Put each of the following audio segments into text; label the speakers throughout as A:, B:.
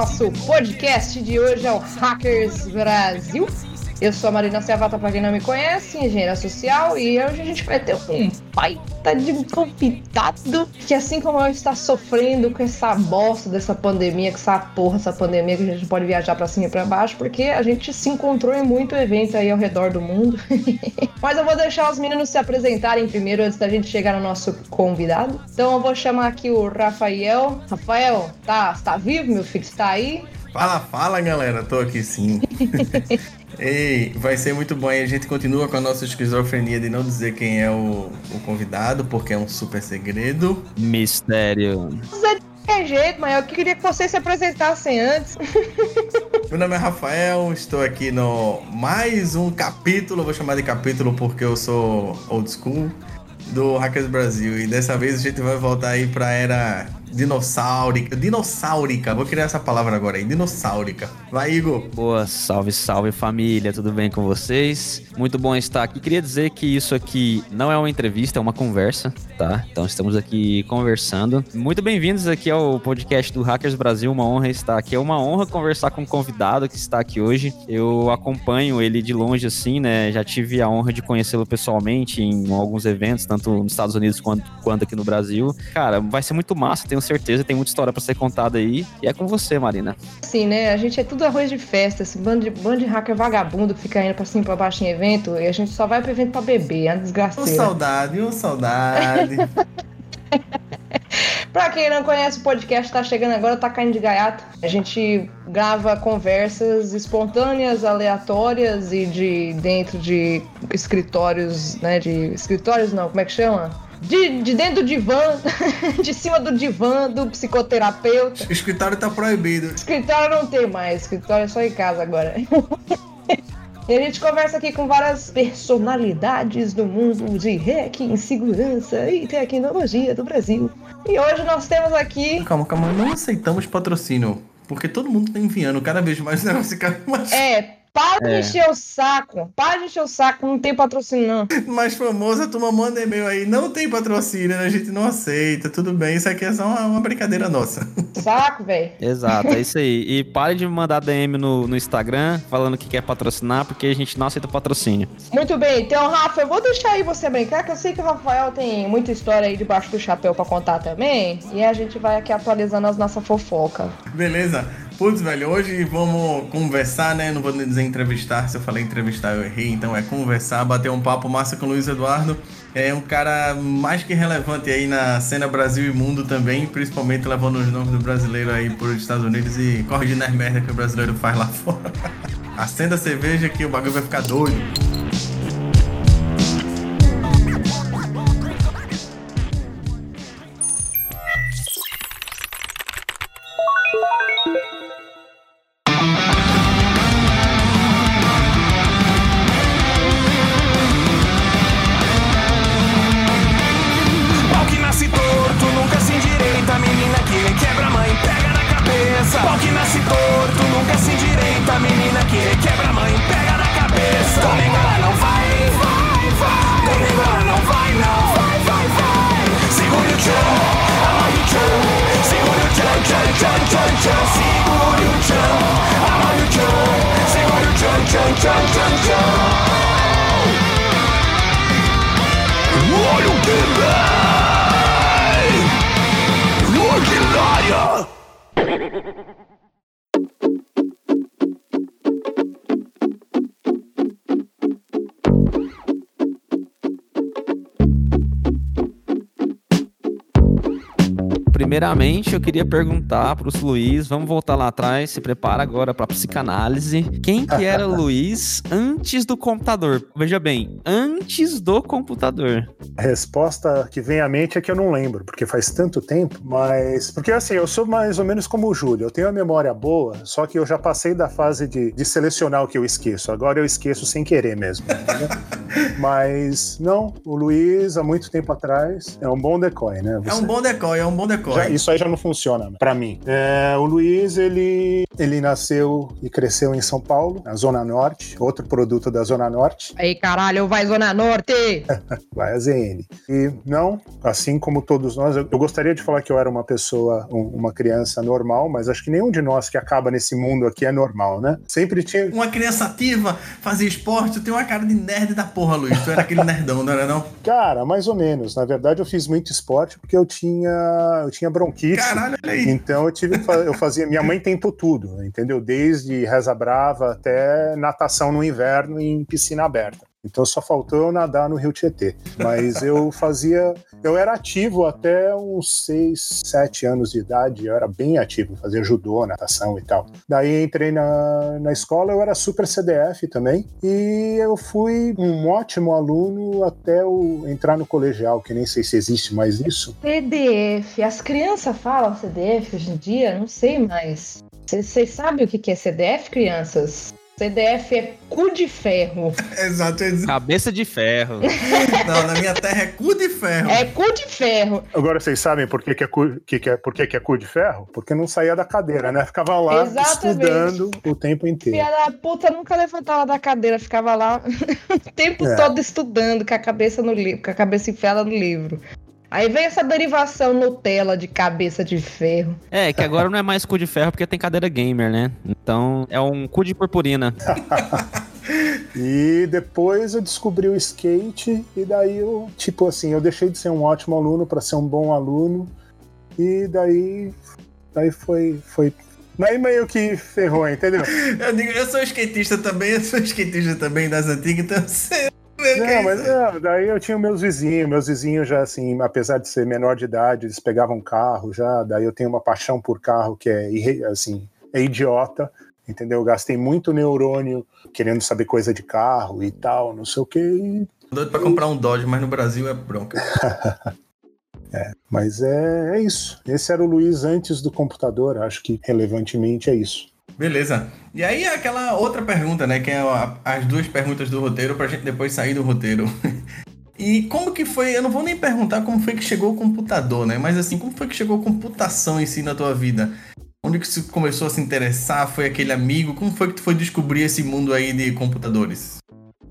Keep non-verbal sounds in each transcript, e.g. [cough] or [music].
A: nosso podcast de hoje, ao Hackers Brasil. Eu sou a Marina Ciavata, para quem não me conhece, engenheira social, e hoje a gente vai ter um baita de convidado que, assim como eu, está sofrendo com essa bosta dessa pandemia, com essa porra, essa pandemia que a gente pode viajar para cima e para baixo, porque a gente se encontrou em muito evento aí ao redor do mundo. [laughs] Mas eu vou deixar os meninos se apresentarem primeiro antes da gente chegar no nosso convidado. Então eu vou chamar aqui o Rafael. Rafael, tá, tá vivo, meu filho? Está aí?
B: Fala, fala galera, tô aqui sim. [laughs] Ei, vai ser muito bom e a gente continua com a nossa esquizofrenia de não dizer quem é o, o convidado, porque é um super segredo.
C: Mistério.
A: De qualquer jeito, mas eu queria que vocês se apresentassem antes. [laughs]
B: Meu nome é Rafael, estou aqui no mais um capítulo, vou chamar de capítulo porque eu sou old school, do Hackers Brasil. E dessa vez a gente vai voltar aí pra era dinossáurica. Dinossáurica, vou criar essa palavra agora aí. Dinossáurica. Vai, Igor.
C: Boa, salve, salve família, tudo bem com vocês? Muito bom estar aqui. Queria dizer que isso aqui não é uma entrevista, é uma conversa, tá? Então estamos aqui conversando. Muito bem-vindos aqui ao podcast do Hackers Brasil. Uma honra estar aqui. É uma honra conversar com um convidado que está aqui hoje. Eu acompanho ele de longe, assim, né? Já tive a honra de conhecê-lo pessoalmente em alguns eventos, tanto nos Estados Unidos quanto, quanto aqui no Brasil. Cara, vai ser muito massa. Tenho certeza, tem muita história para ser contada aí. E é com você, Marina.
A: Sim, né? A gente é tudo arroz de festa, esse bando de, bando de hacker vagabundo que fica indo pra cima e pra baixo em evento, e a gente só vai pro evento pra beber, é uma
B: Uma
A: desgraceira.
B: saudade, uma saudade. [laughs]
A: Pra quem não conhece o podcast, tá chegando agora, tá caindo de gaiato. A gente grava conversas espontâneas, aleatórias e de dentro de escritórios, né? De escritórios não, como é que chama? De, de dentro do divã, [laughs] de cima do divã do psicoterapeuta.
B: o escritório tá proibido.
A: Escritório não tem mais, escritório é só em casa agora. [laughs] E a gente conversa aqui com várias personalidades do mundo de hacking, segurança e tecnologia do Brasil. E hoje nós temos aqui.
B: Calma, calma, não aceitamos patrocínio. Porque todo mundo tá enviando cada vez mais [laughs] negócio fica mais,
A: É, para de
C: É.
A: encher o saco. Para de encher o saco, não tem patrocínio não.
B: mais famoso. A turma manda e-mail aí. Não tem patrocínio, né? a gente não aceita. Tudo bem, isso aqui é só uma, uma brincadeira nossa. [laughs]
A: Saco, velho.
C: Exato, é [laughs] isso aí. E pare de mandar DM no, no Instagram falando que quer patrocinar, porque a gente não aceita patrocínio.
A: Muito bem, então, Rafa, eu vou deixar aí você brincar, que eu sei que o Rafael tem muita história aí debaixo do chapéu pra contar também. E a gente vai aqui atualizando as nossas fofocas.
B: Beleza? Putz, velho, hoje vamos conversar, né? Não vou dizer entrevistar, se eu falei entrevistar eu errei, então é conversar, bater um papo massa com o Luiz Eduardo. É um cara mais que relevante aí na cena Brasil e mundo também, principalmente levando os nomes do brasileiro aí por Estados Unidos e corrigindo as merdas que o brasileiro faz lá fora. [laughs] Acenda a cerveja que o bagulho vai ficar doido.
C: Primeiramente, eu queria perguntar para o Luiz, vamos voltar lá atrás, se prepara agora para psicanálise. Quem que era o Luiz antes do computador? Veja bem, antes do computador.
D: A resposta que vem à mente é que eu não lembro, porque faz tanto tempo, mas. Porque assim, eu sou mais ou menos como o Júlio, eu tenho a memória boa, só que eu já passei da fase de, de selecionar o que eu esqueço. Agora eu esqueço sem querer mesmo. [laughs] mas, não, o Luiz, há muito tempo atrás, é um bom decoy, né?
B: É um bom decoy, é um bom decoy.
D: Já- isso aí já não funciona pra mim. É, o Luiz, ele, ele nasceu e cresceu em São Paulo, na Zona Norte, outro produto da Zona Norte,
A: Aí, caralho, vai Zona Norte! [laughs]
D: vai a ZN. E não, assim como todos nós, eu, eu gostaria de falar que eu era uma pessoa, um- uma criança normal, mas acho que nenhum de nós que acaba nesse mundo aqui é normal, né? Sempre tinha.
B: Uma criança ativa, fazia esporte, tu tem uma cara de nerd da porra, Luiz. Tu era aquele nerdão, não era não?
D: Cara, mais ou menos. Na verdade, eu fiz muito esporte porque eu tinha, eu tinha bronquite.
B: Caralho.
D: Então eu tive eu fazia. Minha mãe tentou tudo, entendeu? Desde reza brava até natação no inverno em piscina aberta. Então só faltou eu nadar no Rio Tietê. Mas eu fazia. Eu era ativo até uns 6, 7 anos de idade. Eu era bem ativo, fazia judô, natação e tal. Daí entrei na, na escola, eu era super CDF também. E eu fui um ótimo aluno até entrar no colegial, que nem sei se existe mais isso.
A: CDF. As crianças falam CDF hoje em dia? Não sei mais. Vocês sabem o que é CDF, crianças? CDF é cu de ferro. [laughs]
B: Exato.
C: Cabeça de ferro. [laughs]
B: Não, na minha terra é cu de ferro.
A: É cu de ferro.
D: Agora vocês sabem por que, que, é, cu, que, que, é, por que, que é cu de ferro? Porque não saía da cadeira, né? Ficava lá
A: Exatamente.
D: estudando o tempo inteiro.
A: Filha da puta nunca levantava da cadeira, ficava lá [laughs] o tempo
D: É.
A: todo estudando com a cabeça no livro, com a cabeça enfiada no livro. Aí vem essa derivação Nutella de cabeça de ferro.
C: É, que agora não é mais cu de ferro porque tem cadeira gamer, né? Então é um cu de purpurina. [laughs]
D: E depois eu descobri o skate e daí eu, tipo assim, eu deixei de ser um ótimo aluno para ser um bom aluno e daí daí foi foi daí meio que ferrou, entendeu? [laughs]
B: Eu digo, eu sou skatista também, eu sou skatista também das antigas, então você.
D: Não, mas não, daí eu tinha meus vizinhos, meus vizinhos já assim, apesar de ser menor de idade, eles pegavam carro já, daí eu tenho uma paixão por carro que é assim, é idiota, entendeu? Eu gastei muito neurônio querendo saber coisa de carro e tal, não sei o que,
B: Doido pra comprar um Dodge, mas no Brasil é bronca. [laughs]
D: mas é, é isso. Esse era o Luiz antes do computador, acho que relevantemente é isso.
B: Beleza. E aí aquela outra pergunta, né? Que é as duas perguntas do roteiro pra gente depois sair do roteiro. [laughs] E como que foi, eu não vou nem perguntar como foi que chegou o computador, né? Mas assim, como foi que chegou a computação em si na tua vida? Onde que você começou a se interessar? Foi aquele amigo? Como foi que tu foi descobrir esse mundo aí de computadores?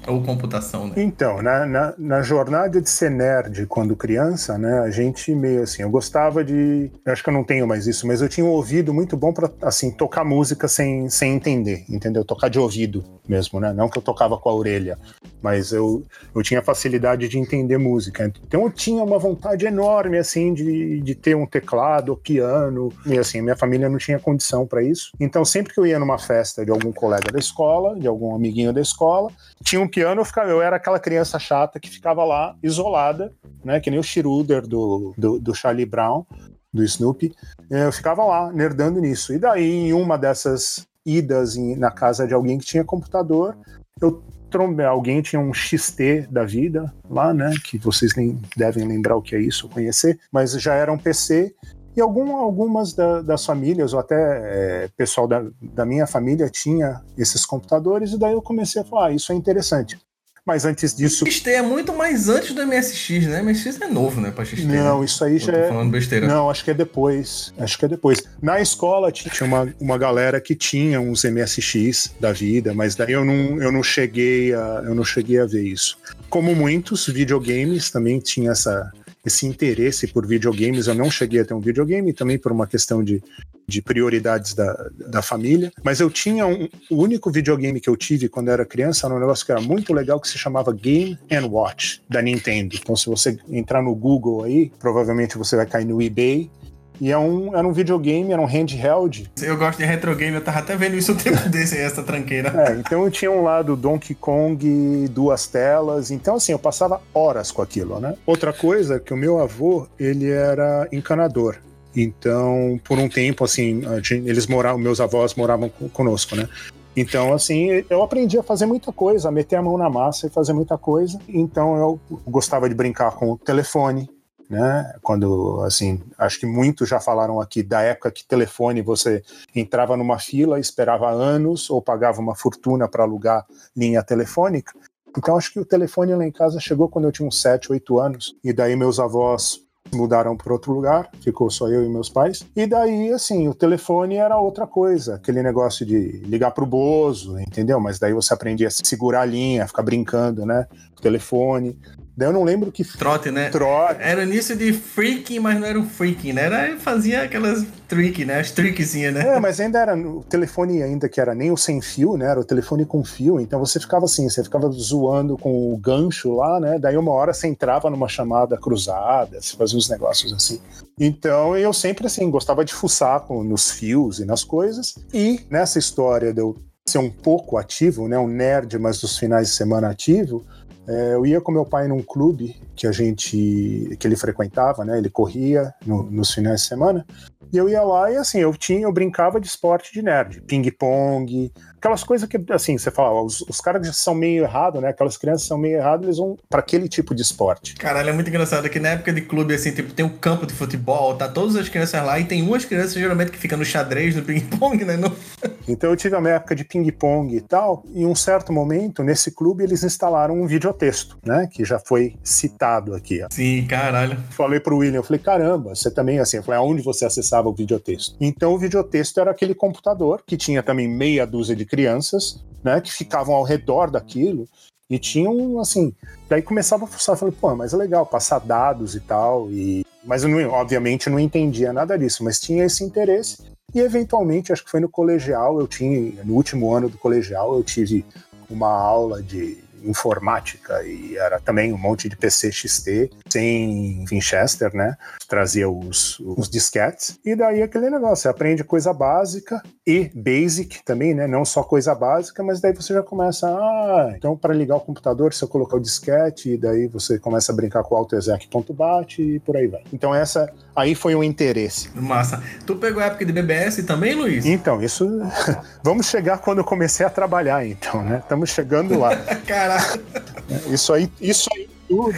B: Ou computação, né?
D: Então, na, na, na jornada de ser nerd quando criança, né, a gente meio assim, eu gostava de, eu acho que eu não tenho mais isso, mas eu tinha um ouvido muito bom para assim tocar música sem, sem entender, entendeu? Tocar de ouvido mesmo, né? Não que eu tocava com a orelha, mas eu, eu tinha facilidade de entender música. Então eu tinha uma vontade enorme assim de, de ter um teclado, piano, e assim, minha família não tinha condição para isso. Então sempre que eu ia numa festa de algum colega da escola, de algum amiguinho da escola, tinha um piano, eu, ficava, eu era aquela criança chata que ficava lá isolada, né? Que nem o Schroeder do, do, do Charlie Brown, do Snoopy. Eh, Eu ficava lá, nerdando nisso. E daí, em uma dessas idas em- na casa de alguém que tinha computador, eu trombei. Alguém tinha um XT da vida lá, né? Que vocês nem devem lembrar o que é isso, conhecer, mas já era um PC. E algum, algumas da- das famílias, ou até é, pessoal da, da minha família, tinha esses computadores, e daí eu comecei a falar: ah, isso é interessante. Mas antes disso.
B: XT é muito mais antes do MSX, né? MSX é novo, né? Pra XT. né?
D: Não, isso aí
B: Eu
D: já
B: tô
D: é.
B: falando besteira.
D: Não, acho que é depois. Acho que é depois. Na escola tinha uma, uma galera que tinha uns MSX da vida, mas daí eu não, eu não cheguei a eu não cheguei a ver isso. Como muitos videogames também tinha essa esse interesse por videogames, eu não cheguei a ter um videogame também por uma questão de, de prioridades da, da família, mas eu tinha um, o único videogame que eu tive quando eu era criança era um negócio que era muito legal que se chamava Game and Watch da Nintendo. Então se você entrar no Google aí, provavelmente você vai cair no eBay e é um, era um videogame, era um handheld.
B: Eu gosto de retro game, eu tava até vendo isso o tempo [laughs] desse essa tranqueira.
D: É, então eu tinha um lado Donkey Kong, duas telas. Então, assim, eu passava horas com aquilo, né? Outra coisa que o meu avô, ele era encanador. Então, por um tempo, assim, eles moravam, meus avós moravam co- conosco, né? Então, assim, eu aprendi a fazer muita coisa, a meter a mão na massa e fazer muita coisa. Então, eu gostava de brincar com o telefone, né? Quando, assim, acho que muitos já falaram aqui da época que telefone você entrava numa fila, esperava anos ou pagava uma fortuna para alugar linha telefônica. Então, acho que o telefone lá em casa chegou quando eu tinha uns 7, 8 anos. E daí meus avós mudaram para outro lugar, ficou só eu e meus pais. E daí, assim, o telefone era outra coisa, aquele negócio de ligar pro Bozo, entendeu? Mas daí você aprendia a segurar a linha, ficar brincando, né? O telefone. Daí eu não lembro que.
B: Trote, né?
D: Trote.
B: Era início de freaking, mas não era um freaking, né? Era, fazia aquelas trick, né? As trickzinhas, né?
D: É, mas ainda era o telefone ainda que era nem o sem fio, né? Era o telefone com fio. Então você ficava assim, você ficava zoando com o gancho lá, né? Daí uma hora você entrava numa chamada cruzada, você fazia uns negócios assim. Então eu sempre assim gostava de fuçar com, nos fios e nas coisas. E nessa história de eu ser um pouco ativo, né? Um nerd, mas dos finais de semana ativo. É, eu ia com meu pai num clube que a gente que ele frequentava, né? Ele corria no, nos finais de semana. E eu ia lá e assim, eu tinha, eu brincava de esporte de nerd, ping-pong, aquelas coisas que, assim, você fala, os, os caras já são meio errados, né? Aquelas crianças são meio erradas, eles vão para aquele tipo de esporte.
B: Caralho, é muito engraçado que na época de clube, assim, tipo, tem um campo de futebol, tá todas as crianças lá, e tem umas crianças geralmente que ficam no xadrez, no ping-pong, né? No... [laughs]
D: Então eu tive a minha época de ping-pong e tal, e em um certo momento, nesse clube, eles instalaram um videotexto, né? Que já foi citado aqui. Ó.
B: Sim, caralho.
D: Falei pro William, eu falei, caramba, você também, assim, eu falei, aonde você acessava o videotexto? Então o videotexto era aquele computador que tinha também meia dúzia de crianças, né, que ficavam ao redor daquilo e tinham, assim, daí começava a fuçar, falei, pô, mas é legal passar dados e tal, e mas eu não, obviamente não entendia nada disso, mas tinha esse interesse e eventualmente, acho que foi no colegial, eu tinha, no último ano do colegial, eu tive uma aula de informática e era também um monte de PC XT sem Winchester, né? Trazia os, os disquetes e daí aquele negócio, você aprende coisa básica e basic também, né? Não só coisa básica, mas daí você já começa, ah, então para ligar o computador, se eu colocar o disquete e daí você começa a brincar com o AutoExec.bat e por aí vai. Então essa aí foi um interesse.
B: Massa. Tu pegou a época de BBS também, Luiz?
D: Então, isso [laughs] vamos chegar quando eu comecei a trabalhar, então, né? Estamos chegando lá. [laughs]
B: Caralho.
D: Isso aí, isso aí tudo.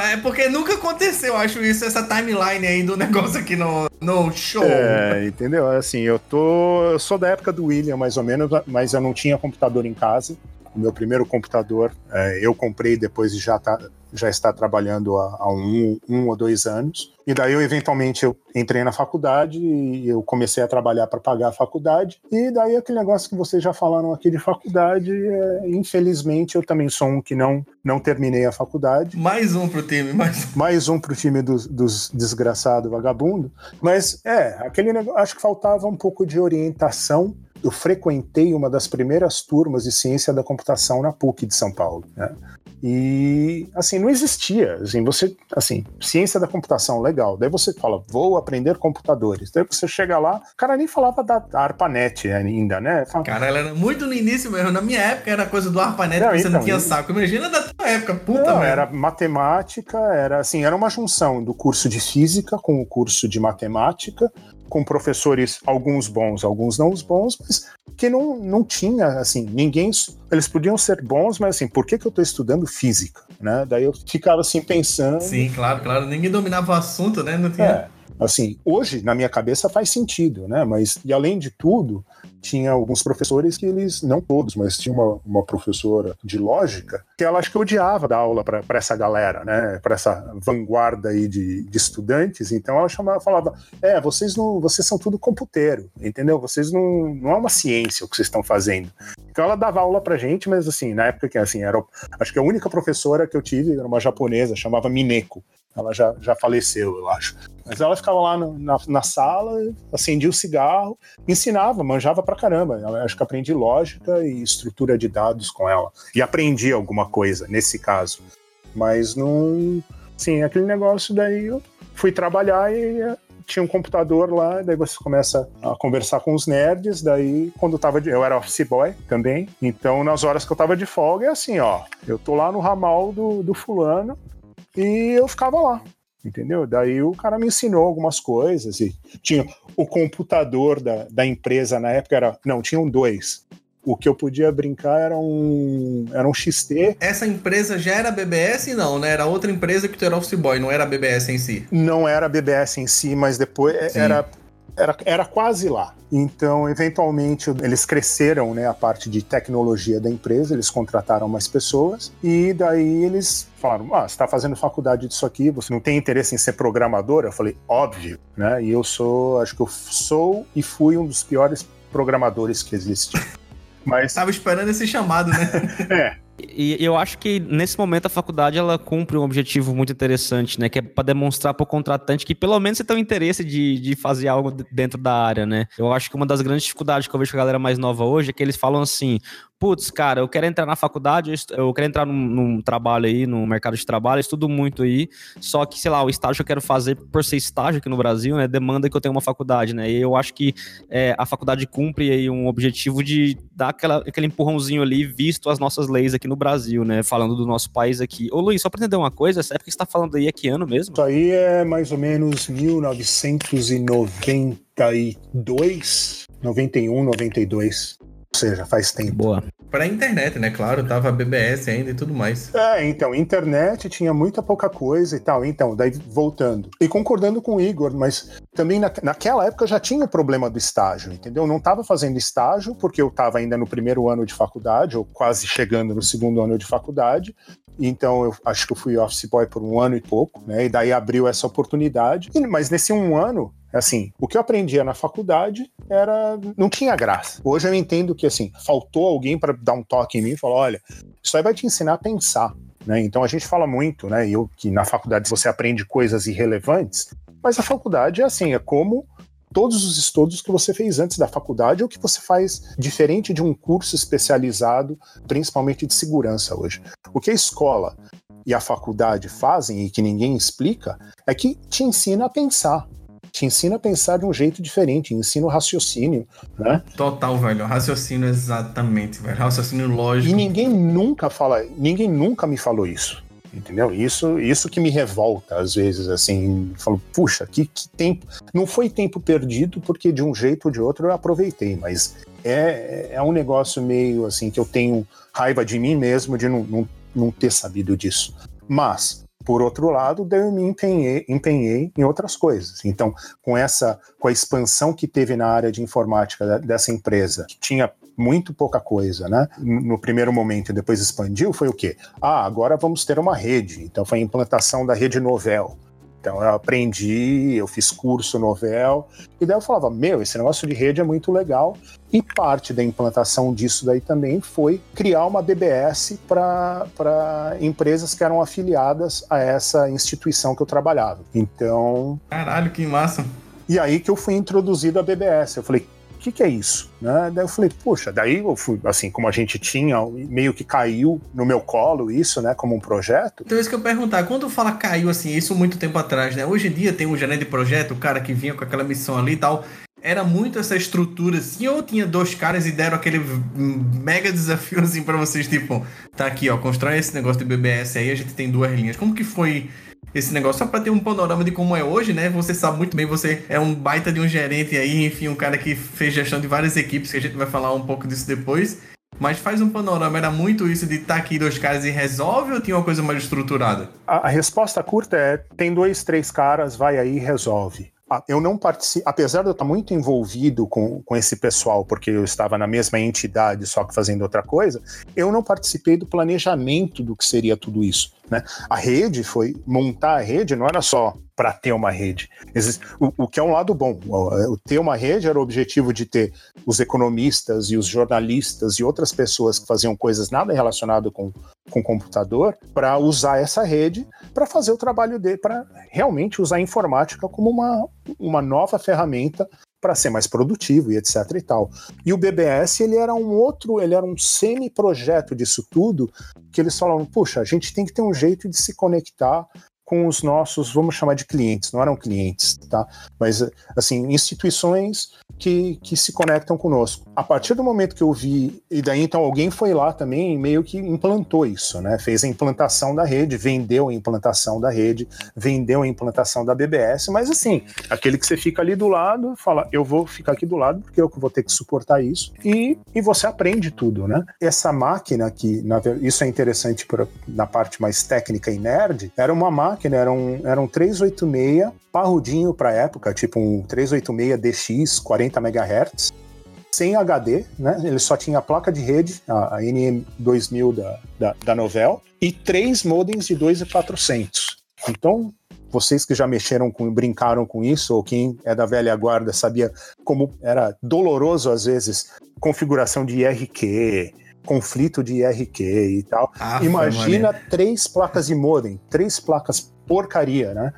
B: É porque nunca aconteceu, acho isso, essa timeline aí do negócio aqui no, no show.
D: É, entendeu? Assim, eu tô. Eu sou da época do William, mais ou menos, mas eu não tinha computador em casa. O meu primeiro computador é, eu comprei depois de já tá, já está trabalhando há, há um, um, ou dois anos. E daí eu eventualmente eu entrei na faculdade e eu comecei a trabalhar para pagar a faculdade. E daí aquele negócio que vocês já falaram aqui de faculdade, é, infelizmente eu também sou um que não não terminei a faculdade.
B: Mais um pro time, mais,
D: mais um pro time dos, dos desgraçados vagabundo. Mas é, aquele negócio, acho que faltava um pouco de orientação eu frequentei uma das primeiras turmas de ciência da computação na PUC de São Paulo. Né? E assim, não existia. Assim, você, assim, ciência da computação, legal. Daí você fala, vou aprender computadores. Daí você chega lá, o cara nem falava da ARPANET ainda, né? Fala,
B: cara, ela era muito no início mesmo. Na minha época era coisa do ARPANET, não, você então, não tinha saco. Imagina da tua época, puta,
D: não, Era matemática, era assim, era uma junção do curso de física com o curso de matemática com professores, alguns bons, alguns não os bons, mas que não, não tinha, assim, ninguém. Eles podiam ser bons, mas assim, por que, que eu estou estudando física? Né? Daí eu ficava assim pensando.
B: Sim, claro, claro. Ninguém dominava o assunto, né? Não tinha.
D: É, assim, hoje, na minha cabeça, faz sentido, né? Mas, e além de tudo, tinha alguns professores que eles, não todos, mas tinha uma, uma professora de lógica que ela acho que odiava dar aula para essa galera, né? Para essa vanguarda aí de, de, estudantes. Então ela chamava, falava: é, vocês não, vocês são tudo computeiro, entendeu? Vocês não, não é uma ciência o que vocês estão fazendo. Então ela dava aula pra gente, mas assim, na época que assim, era, acho que a única professora que eu tive era uma japonesa, chamava Mineko. Ela já, já faleceu, eu acho. Mas ela ficava lá no, na, na sala, acendia o cigarro, ensinava, manjava pra caramba. Eu acho que aprendi lógica e estrutura de dados com ela. E aprendi alguma coisa, nesse caso. Mas não. Sim, aquele negócio daí eu fui trabalhar e eh, tinha um computador lá, daí você começa a conversar com os nerds, daí quando eu tava de, eu era office boy também, então nas horas que eu tava de folga é assim, ó, eu tô lá no ramal do, do fulano, e eu ficava lá, entendeu? Daí o cara me ensinou algumas coisas e tinha o computador da, da empresa na época era não tinham dois. O que eu podia brincar era um, era um XT.
B: Essa empresa já era BBS? Não, né? Era outra empresa que tu era office boy, não era BBS em si.
D: Não era BBS em si, mas depois Sim. era, era, era quase lá. Então, eventualmente, eles cresceram né, a parte de tecnologia da empresa, eles contrataram mais pessoas e daí eles falaram: Ah, você está fazendo faculdade disso aqui, você não tem interesse em ser programador? Eu falei: Óbvio, né? E eu sou, acho que eu sou e fui um dos piores programadores que existe. [laughs]
B: Mas. Tava esperando esse chamado, né?
C: é. [laughs] E eu acho que nesse momento a faculdade ela cumpre um objetivo muito interessante, né? Que é para demonstrar para o contratante que pelo menos você tem o interesse de, de fazer algo dentro da área, né? Eu acho que uma das grandes dificuldades que eu vejo com a galera mais nova hoje é que eles falam assim: putz, cara, eu quero entrar na faculdade, eu quero entrar num, num, trabalho aí, no mercado de trabalho, estudo muito aí, só que, sei lá, o estágio que eu quero fazer, por ser estágio aqui no Brasil, né, demanda que eu tenha uma faculdade, né, e eu acho que é, a faculdade cumpre aí um objetivo de dar aquela, aquele empurrãozinho ali, visto as nossas leis aqui no Brasil, né, falando do nosso país aqui. Ô Luiz, só pra entender uma coisa, essa época que você tá falando aí é que ano mesmo?
D: Isso aí é mais ou menos 1992, 91, 92. Ou seja, faz tempo.
C: Boa.
B: Pra internet, né? Claro, tava BBS ainda e tudo mais.
D: É, então, internet tinha muita pouca coisa e tal. Então, daí voltando. E concordando com o Igor, mas também na, naquela época já tinha o problema do estágio, entendeu? Eu não tava fazendo estágio porque eu tava ainda no primeiro ano de faculdade, ou quase chegando no segundo ano de faculdade. Então, eu acho que eu fui office boy por um ano e pouco, né? E daí abriu essa oportunidade. Mas nesse um ano, Assim, o que eu aprendia na faculdade era não tinha graça. Hoje eu entendo que assim, faltou alguém para dar um toque em mim e falar, olha, isso aí vai te ensinar a pensar. Né? Então a gente fala muito, né? Eu que na faculdade você aprende coisas irrelevantes, mas a faculdade é assim, é como todos os estudos que você fez antes da faculdade ou que você faz diferente de um curso especializado, principalmente de segurança hoje. O que a escola e a faculdade fazem e que ninguém explica é que te ensina a pensar te ensina a pensar de um jeito diferente, ensina o raciocínio, né?
B: Total, velho. Raciocínio exatamente, velho. Raciocínio lógico.
D: E ninguém nunca fala, ninguém nunca me falou isso. Entendeu? Isso, isso que me revolta às vezes, assim, falo, puxa, que, que tempo. Não foi tempo perdido, porque de um jeito ou de outro eu aproveitei, mas é, é um negócio meio assim que eu tenho raiva de mim mesmo de não, não, não ter sabido disso. Mas por outro lado, daí eu me empenhei, empenhei em outras coisas. Então, com essa, com a expansão que teve na área de informática dessa empresa, que tinha muito pouca coisa, né? No primeiro momento e depois expandiu, foi o quê? Ah, agora vamos ter uma rede. Então foi a implantação da rede Novel. Então eu aprendi, eu fiz curso novel, e daí eu falava, meu, esse negócio de rede é muito legal. E parte da implantação disso daí também foi criar uma BBS para empresas que eram afiliadas a essa instituição que eu trabalhava. Então.
B: Caralho, que massa!
D: E aí que eu fui introduzido à BBS. Eu falei, que, que é isso? Né? Daí eu falei, poxa, daí eu fui, assim, como a gente tinha, meio que caiu no meu colo isso, né, como um projeto.
B: Então, isso que eu perguntar, quando fala caiu, assim, isso muito tempo atrás, né? Hoje em dia tem um gerente de projeto, o cara que vinha com aquela missão ali e tal. Era muito essa estrutura, assim, ou tinha dois caras e deram aquele mega desafio, assim, pra vocês, tipo, tá aqui, ó, constrói esse negócio de BBS aí, a gente tem duas linhas. Como que foi esse negócio, só para ter um panorama de como é hoje, né? Você sabe muito bem, você é um baita de um gerente aí, enfim, um cara que fez gestão de várias equipes, que a gente vai falar um pouco disso depois. Mas faz um panorama, era muito isso de estar tá aqui dois caras e resolve ou tinha uma coisa mais estruturada?
D: A, a resposta curta é: tem dois, três caras, vai aí e resolve. Ah, eu não participo, apesar de eu estar muito envolvido com, com esse pessoal, porque eu estava na mesma entidade, só que fazendo outra coisa, eu não participei do planejamento do que seria tudo isso. Né? A rede foi montar a rede, não era só para ter uma rede. O, o, que é um lado bom. O, ter uma rede era o objetivo de ter os economistas e os jornalistas e outras pessoas que faziam coisas nada relacionado com, com computador para usar essa rede para fazer o trabalho dele, para realmente usar a informática como uma, uma nova ferramenta para ser mais produtivo e etc e tal. E o BBS, ele era um outro, ele era um semi-projeto disso tudo, que eles falavam, puxa, a gente tem que ter um jeito de se conectar com os nossos, vamos chamar de clientes, não eram clientes, tá? Mas, assim, instituições que, que se conectam conosco. A partir do momento que eu vi, e daí então alguém foi lá também meio que implantou isso, né? Fez a implantação da rede, vendeu a implantação da rede, vendeu a implantação da BBS, mas assim, aquele que você fica ali do lado, fala, eu vou ficar aqui do lado porque eu vou ter que suportar isso, e, e você aprende tudo, né? Essa máquina que, isso é interessante pra, na parte mais técnica e nerd, era uma máquina, era um, era um 386 parrudinho para época, tipo um 386 DX 40 MHz, sem HD, né? Ele só tinha a placa de rede, a, a NM2000 da, da, da Novell, e três modems de 2.400. Então, vocês que já mexeram com, brincaram com isso, ou quem é da velha guarda sabia como era doloroso às vezes configuração de IRQ, conflito de IRQ e tal. Ah, Imagina três placas de modem, três placas porcaria, né?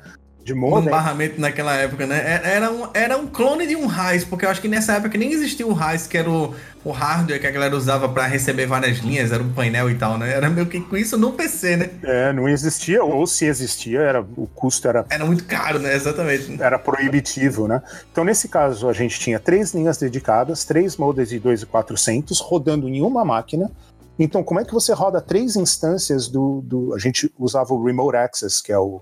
B: De modem. Um barramento naquela época, né? É, era um, era um clone de um RAIS, porque eu acho que nessa época nem existia o RAIS, que era o, o hardware que a galera usava para receber várias linhas, era um painel e tal, né? Era meio que com isso no PC, né?
D: É, não existia, ou se existia, era, o custo era.
B: Era muito caro, né? Exatamente.
D: Era proibitivo, né? Então, nesse caso, a gente tinha três linhas dedicadas, três modems de 2.400 rodando em uma máquina. Então, como é que você roda três instâncias do. do a gente usava o Remote Access, que é o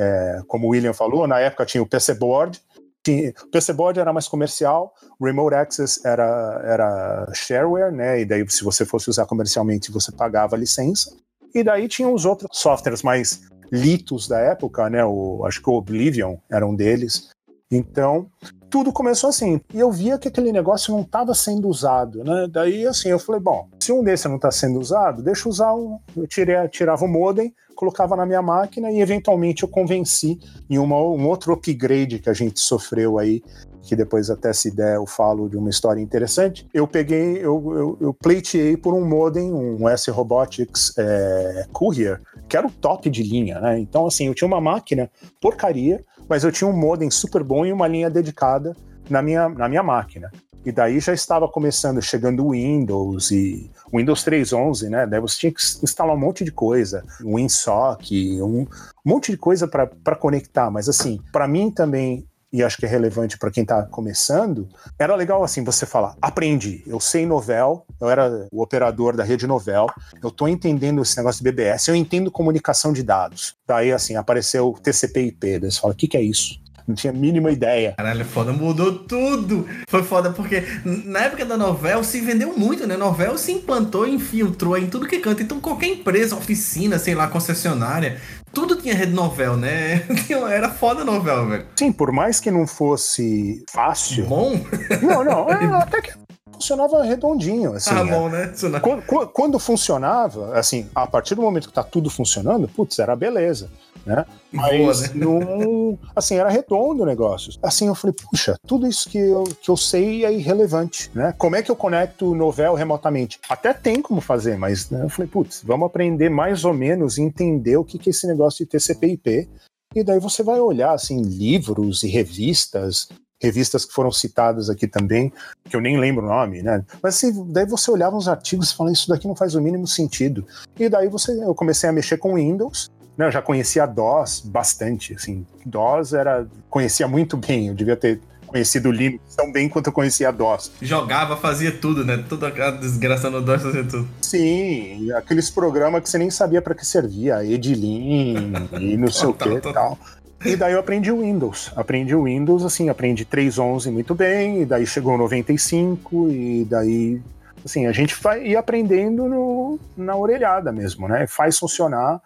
D: é, como o William falou, na época tinha o PC Board, tinha, o PC Board era mais comercial, Remote Access era, era shareware, né? E daí, se você fosse usar comercialmente, você pagava a licença. E daí tinha os outros softwares mais litos da época, né? O, acho que o Oblivion era um deles. Então, tudo começou assim. E eu via que aquele negócio não estava sendo usado, né? Daí, assim, eu falei, bom, se um desses não está sendo usado, deixa eu usar um... Eu tirei, tirava o modem, colocava na minha máquina e eventualmente eu convenci em uma, um outro upgrade que a gente sofreu aí, que depois até se der eu falo de uma história interessante. Eu peguei, eu, eu, eu pleiteei por um modem, um S Robotics é, Courier, que era o top de linha, né? Então assim, eu tinha uma máquina porcaria, mas eu tinha um modem super bom e uma linha dedicada na minha, na minha máquina. E daí já estava começando, chegando o Windows e Windows 3.11, né? Daí você tinha que instalar um monte de coisa, um WinSock, um, monte de coisa para conectar. Mas assim, para mim também e acho que é relevante para quem está começando, era legal assim você falar, aprendi, eu sei Novel, eu era o operador da rede Novel, eu estou entendendo esse negócio de BBS, eu entendo comunicação de dados. Daí assim, apareceu TCP/IP, daí você fala, o que, que é isso? Não tinha a mínima ideia.
B: Caralho, é foda, mudou tudo. Foi foda porque na época da novela se vendeu muito, né? Novel se implantou infiltrou em tudo que canta. Então qualquer empresa, oficina, sei lá, concessionária, tudo tinha rede novel, né? [laughs] Era foda novel, velho.
D: Sim, por mais que não fosse fácil.
B: Bom?
D: Não, não. [laughs] É, até que funcionava redondinho. Assim,
B: ah, bom, né?
D: Quando, quando, funcionava, assim, a partir do momento que tá tudo funcionando, putz, era beleza né? Mas Boa, né? não, assim, era redondo o negócio. Assim, eu falei, puxa, tudo isso que eu, que eu sei é irrelevante, né? Como é que eu conecto o Novel remotamente? Até tem como fazer, mas né, eu falei, putz, vamos aprender mais ou menos e entender o que, que é esse negócio de TCP/IP. E daí você vai olhar, assim, livros e revistas, revistas que foram citadas aqui também, que eu nem lembro o nome, né? Mas assim, daí você olhava os artigos e falava, isso daqui não faz o mínimo sentido. E daí você, eu comecei a mexer com Windows, né, eu já conhecia DOS bastante, assim, DOS era, conhecia muito bem, eu devia ter conhecido Linux tão bem quanto eu conhecia DOS.
B: Jogava, fazia tudo, né? Toda a desgraça no DOS fazia tudo.
D: Sim, aqueles programas que você nem sabia para que servia, Edilin e não sei o que e tal. E daí eu aprendi o Windows. Aprendi o Windows, assim, aprendi 3.11 muito bem, e daí chegou o 95, e daí, assim, a gente vai ir aprendendo no, na orelhada mesmo, né? Faz funcionar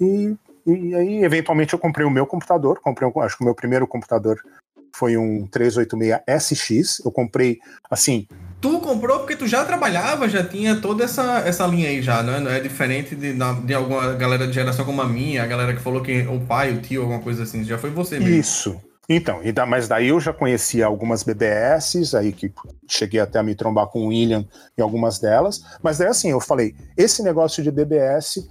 D: e, e aí, eventualmente, eu comprei o meu computador. Comprei, acho que o meu primeiro computador foi um 386SX. Eu comprei, assim.
B: Tu comprou porque tu já trabalhava, já tinha toda essa, essa linha aí já, né? Não é diferente de, de alguma galera de geração como a minha, a galera que falou que o pai, o tio, alguma coisa assim. Já foi você mesmo.
D: Isso. Então, mas daí eu já conhecia algumas BBS, aí que cheguei até a me trombar com o William em algumas delas, mas daí assim, eu falei, esse negócio de BBS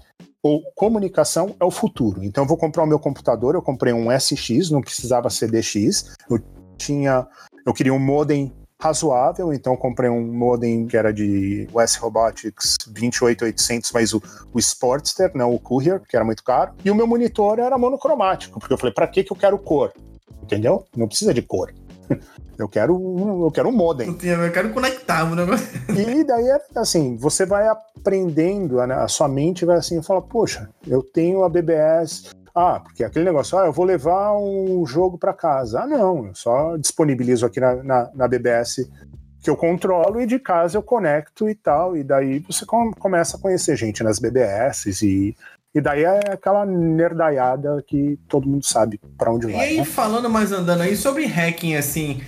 D: ou comunicação é o futuro. Então eu vou comprar o meu computador, eu comprei um SX, não precisava ser DX. Eu tinha, eu queria um modem razoável, então comprei um modem que era de US Robotics 28800, mas o, o Sportster, não o Courier, que era muito caro. E o meu monitor era monocromático, porque eu falei, para que que eu quero cor? Entendeu? Não precisa de cor. Eu quero um, eu quero um modem.
B: Eu quero conectar o negócio.
D: E daí, é assim, você vai aprendendo, a, sua mente vai assim, fala, poxa, eu tenho a BBS, ah, porque aquele negócio, ah, eu vou levar um jogo para casa. Ah, não, eu só disponibilizo aqui na, na, na, BBS que eu controlo e de casa eu conecto e tal. E daí você com, começa a conhecer gente nas BBS e, E daí é aquela nerdaiada que todo mundo sabe para onde vai.
B: E aí,
D: né?
B: falando mais andando aí sobre hacking, assim,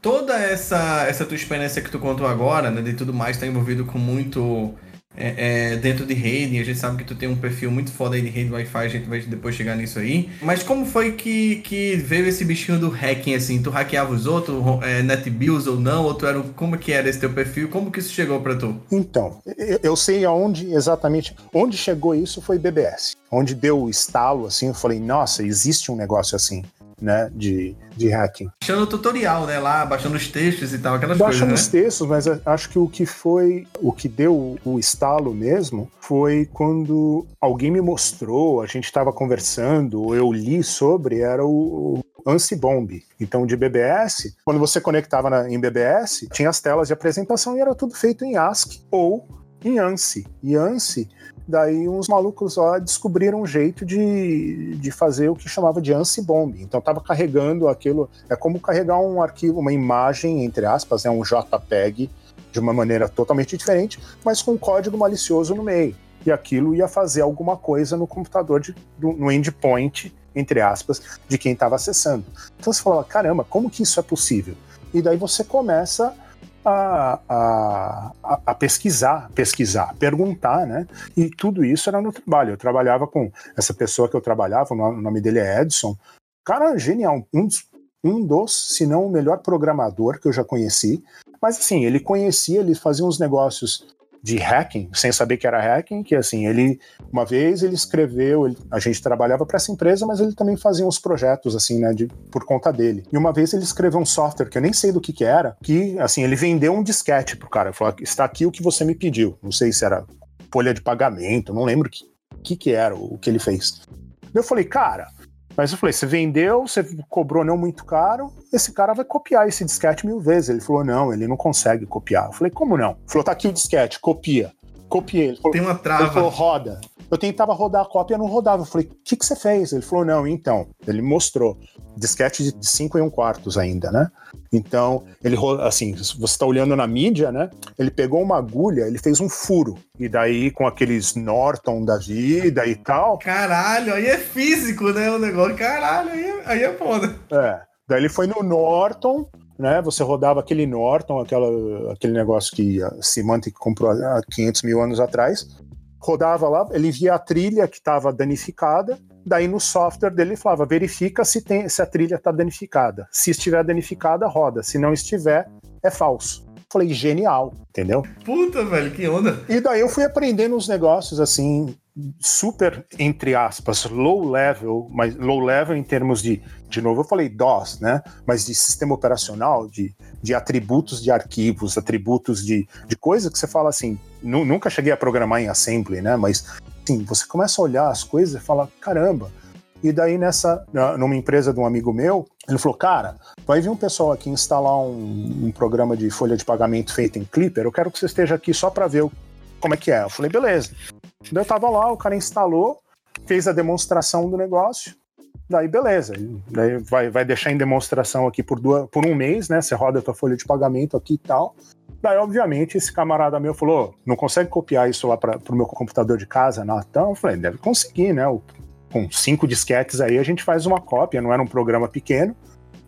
B: toda essa, essa tua experiência que tu contou agora, né, de tudo mais, tá envolvido com muito é, é, dentro de rede, a gente sabe que tu tem um perfil muito foda aí de rede Wi-Fi, a gente vai depois chegar nisso aí. Mas como foi que, que veio esse bichinho do hacking, assim? Tu hackeava os outros, é, NetBills ou não? Ou tu era, como que era esse teu perfil? Como que isso chegou pra tu?
D: Então, eu, eu sei aonde exatamente, onde chegou isso foi BBS. Onde deu o estalo, assim, eu falei, nossa, existe um negócio assim né, de, de hacking.
B: Baixando o tutorial, né, lá, baixando os textos e tal, aquelas
D: Baixando
B: coisas,
D: os textos, mas acho que o que foi, o que deu o estalo mesmo, foi quando alguém me mostrou, a gente estava conversando, eu li sobre, era o, ANSI Bomb. Então, de BBS, quando você conectava na, em BBS, tinha as telas de apresentação e era tudo feito em ASCII ou em ANSI. E ANSI Daí uns malucos lá descobriram um jeito de, de fazer o que chamava de ANSI bomb. Então estava carregando aquilo, é como carregar um arquivo, uma imagem, entre aspas, né, um JPEG, de uma maneira totalmente diferente, mas com um código malicioso no meio. E aquilo ia fazer alguma coisa no computador, de, no endpoint, entre aspas, de quem estava acessando. Então você falava, caramba, como que isso é possível? E daí você começa a, a, a, pesquisar, pesquisar, perguntar, né? E tudo isso era no trabalho. Eu trabalhava com essa pessoa que eu trabalhava, o nome dele é Edson. Cara, genial. Um dos, um dos, se não o melhor programador que eu já conheci. Mas assim, ele conhecia, ele fazia uns negócios de hacking, sem saber que era hacking, que assim, ele uma vez ele escreveu, ele, a gente trabalhava para essa empresa, mas ele também fazia uns projetos assim, né, de, por conta dele. E uma vez ele escreveu um software que eu nem sei do que que era, que assim, ele vendeu um disquete pro cara, falou: "Está aqui o que você me pediu". Não sei se era folha de pagamento, não lembro que que, que era o que ele fez. Eu falei: "Cara, mas eu falei, você vendeu, você cobrou não muito caro, esse cara vai copiar esse disquete mil vezes. Ele falou, não, ele não consegue copiar. Eu falei, como não? Ele falou, tá aqui o disquete, copia. Copiei. Ele falou,
B: Tem uma trava.
D: Ele falou, roda. Eu tentava rodar a cópia, não rodava. Eu falei, o que, que você fez? Ele falou, não, então. Ele mostrou. Disquete de 5 e 1 quartos ainda, né? Então, ele, assim, você está olhando na mídia, né? Ele pegou uma agulha, ele fez um furo. E daí, com aqueles Norton da vida e tal.
B: Caralho, aí é físico, né? O negócio. Caralho, aí é, aí é foda.
D: É. Daí ele foi no Norton, né? Você rodava aquele Norton, aquela, aquele negócio que a Symantec comprou há 500 mil anos atrás. Rodava lá, ele via a trilha que estava danificada, daí no software dele falava, verifica se, tem, se a trilha está danificada. Se estiver danificada, roda. Se não estiver, é falso. Falei, genial, entendeu?
B: Puta, velho, que onda.
D: E daí eu fui aprendendo uns negócios assim, super, entre aspas, low level, mas low level em termos de, de novo, eu falei DOS, né? Mas de sistema operacional, de, de atributos de arquivos, atributos de, de coisa que você fala assim, nunca cheguei a programar em assembly, né? Mas assim, você começa a olhar as coisas e fala, caramba. E daí nessa, numa empresa de um amigo meu, ele falou, cara, vai vir um pessoal aqui instalar um, um programa de folha de pagamento feito em Clipper, eu quero que você esteja aqui só para ver como é que é. Eu falei, beleza. Daí eu tava lá, o cara instalou, fez a demonstração do negócio, daí beleza. Daí vai, vai deixar em demonstração aqui por, duas, por um mês, né? Você roda a tua folha de pagamento aqui e tal. Daí, obviamente, esse camarada meu falou: não consegue copiar isso lá para o meu computador de casa, não? Então, eu falei: deve conseguir, né? Com cinco disquetes aí, a gente faz uma cópia, não era um programa pequeno.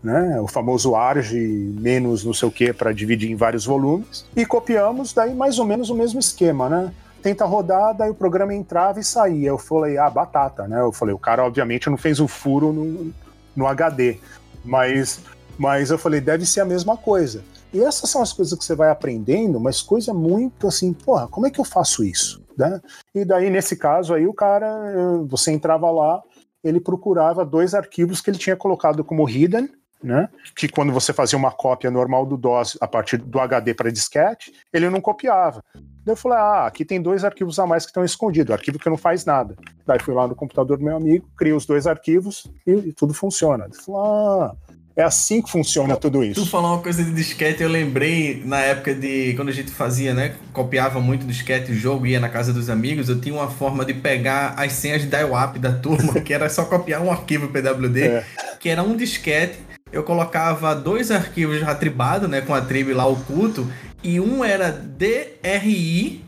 D: Né, o famoso ARG menos não sei o que para dividir em vários volumes e copiamos daí mais ou menos o mesmo esquema, né? Tenta rodar, daí o programa entrava e saía. Eu falei, ah, batata, né? Eu falei, o cara obviamente não fez o furo no, no HD, mas, mas eu falei, deve ser a mesma coisa. E essas são as coisas que você vai aprendendo, mas coisa muito assim, porra, como é que eu faço isso? Né? E daí, nesse caso aí, o cara, você entrava lá, ele procurava dois arquivos que ele tinha colocado como hidden, né? Que quando você fazia uma cópia normal do DOS a partir do HD para disquete, ele não copiava. Daí eu falei, ah, aqui tem dois arquivos a mais que estão escondidos, arquivo que não faz nada. Daí fui lá no computador do meu amigo, criei os dois arquivos e, e tudo funciona. Ele falou, ah, é assim que funciona tudo isso.
B: Tu falou uma coisa de disquete, eu lembrei na época de quando a gente fazia, né? Copiava muito disquete, o jogo ia na casa dos amigos. Eu tinha uma forma de pegar as senhas dial-up da turma, [laughs] que era só copiar um arquivo PWD, é. que era um disquete. Eu colocava dois arquivos atribados, né? Com a tribo lá oculto, e um era dri.bat.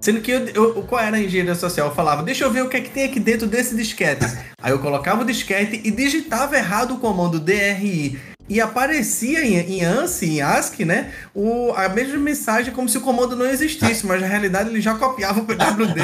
B: Sendo que eu, eu, qual era a engenharia social? Eu falava, deixa eu ver o que é que tem aqui dentro desse disquete. Aí eu colocava o disquete e digitava errado o comando DRI. E aparecia em, em ANSI, em ASCII, né? O, a mesma mensagem como se o comando não existisse, mas na realidade ele já copiava o PWD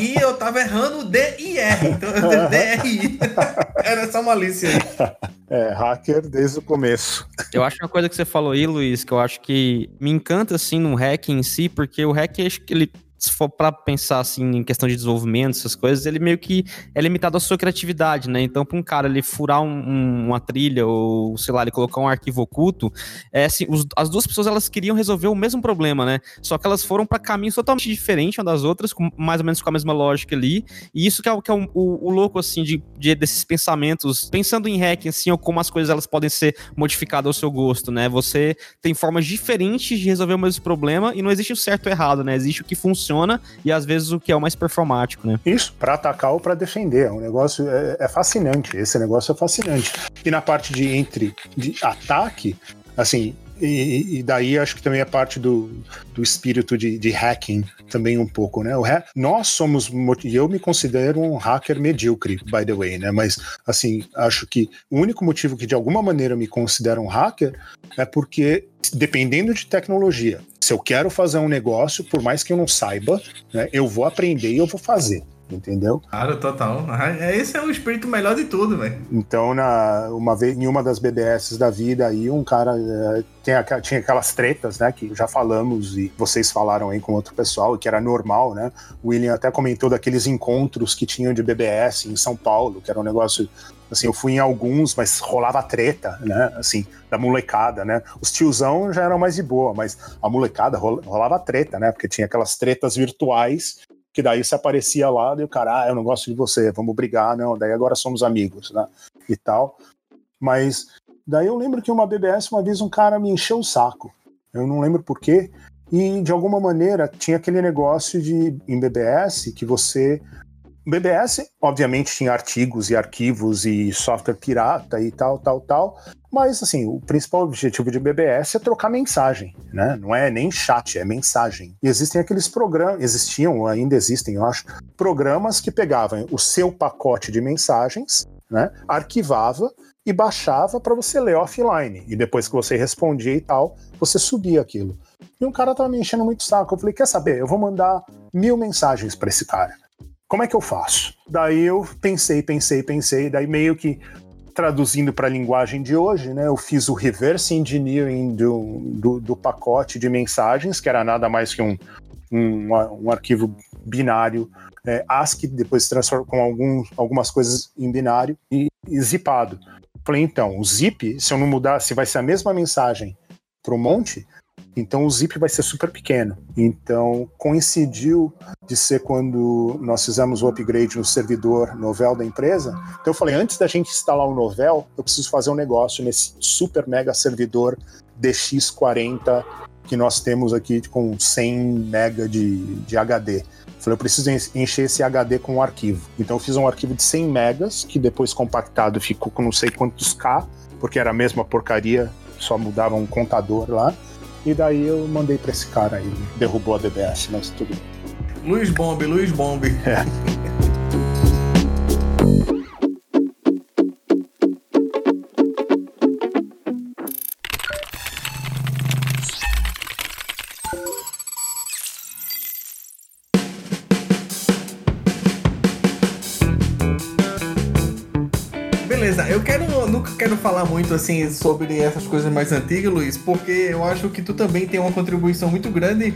B: e eu tava errando o D e R, então [laughs] DRI. [laughs] Era só malícia aí.
D: É, hacker desde o começo.
C: Eu acho uma coisa que você falou aí, Luiz, que eu ack que me encanta assim no hack em si, porque o hack acho que ele se for para pensar assim em questão de desenvolvimento, essas coisas, ele meio que é limitado à sua criatividade, né? Então, para um cara ele furar um, um, uma trilha ou, sei lá, ele colocar um arquivo oculto, é assim, os, as duas pessoas elas queriam resolver o mesmo problema, né? Só que elas foram para caminhos totalmente diferentes uma das outras, com, mais ou menos com a mesma lógica ali. E isso que é, que é o, o, o, louco assim de, de, desses pensamentos, pensando em hack assim, ou como as coisas elas podem ser modificadas ao seu gosto, né? Você tem formas diferentes de resolver o mesmo problema e não existe o certo ou errado, né? Existe o que funciona funciona e às vezes o que é o mais performático, né?
D: Isso, para atacar ou para defender. É um negócio é, é, fascinante. Esse negócio é fascinante. E na parte de entre de ataque, assim, e, e, daí acho que também é parte do, do espírito de, de hacking também um pouco, né? Ha nós somos, e eu me considero um hacker medíocre, by the way, né? Mas, assim, acho que o único motivo que de alguma maneira me considero um hacker é porque, dependendo de tecnologia, se eu quero fazer um negócio, por mais que eu não saiba, né, eu vou aprender e eu vou fazer entendeu?
B: Claro, total. É, esse é o espírito melhor de tudo, velho.
D: Então, na, uma vez, em uma das BBS da vida aí, um cara é, tinha, tinha aquelas tretas, né, que já falamos e vocês falaram aí com outro pessoal, que era normal, né? O William até comentou daqueles encontros que tinham de BBS em São Paulo, que era um negócio assim, eu fui em alguns, mas rolava treta, né, assim, da molecada, né, os tiozão já eram mais de boa, mas a molecada rolava treta, né, porque tinha aquelas tretas virtuais que daí se aparecia lá, e o cara, ah, eu não gosto de você, vamos brigar, não, daí agora somos amigos, né, e tal. Mas daí eu lembro que uma BBS, uma vez um cara me encheu o saco, eu não lembro porquê, e de alguma maneira tinha aquele negócio de, em BBS, que você BBS, obviamente, tinha artigos e arquivos e software pirata e tal, tal, tal. Mas, assim, o principal objetivo de BBS é trocar mensagem, né? Não é nem chat, é mensagem. E existem aqueles programas, existiam, ainda existem, eu acho, programas que pegavam o seu pacote de mensagens, né? Arquivava e baixava para você ler offline. E depois que você respondia e tal, você subia aquilo. E um cara tava me enchendo muito saco. Eu falei, quer saber? Eu vou mandar mil mensagens para esse cara como é que eu faço? Daí eu pensei, pensei, pensei, daí meio que traduzindo para a linguagem de hoje, né, eu fiz o reverse engineering do, do, do, pacote de mensagens, que era nada mais que um, um, um arquivo binário é, ASCII, depois transformou com algum, algumas coisas em binário e, e zipado. Falei, então, o zip, se eu não mudar, se vai ser a mesma mensagem para um monte, então o zip vai ser super pequeno. Então coincidiu de ser quando nós fizemos o upgrade no servidor Novel da empresa. Então eu falei, antes da gente instalar o Novel, eu preciso fazer um negócio nesse super mega servidor DX40 que nós temos aqui com 100 mega de, de HD. Falei, eu preciso encher esse HD com um arquivo. Então eu fiz um arquivo de 100 megas, que depois compactado ficou com não sei quantos K, porque era a mesma porcaria, só mudava um contador lá. E daí eu mandei pra esse cara aí, derrubou a DBS, mas tudo bem.
B: Luiz Bombe, Luiz Bombe. É. quero falar muito assim sobre essas coisas mais antigas, Luiz, porque eu acho que tu também tem uma contribuição muito grande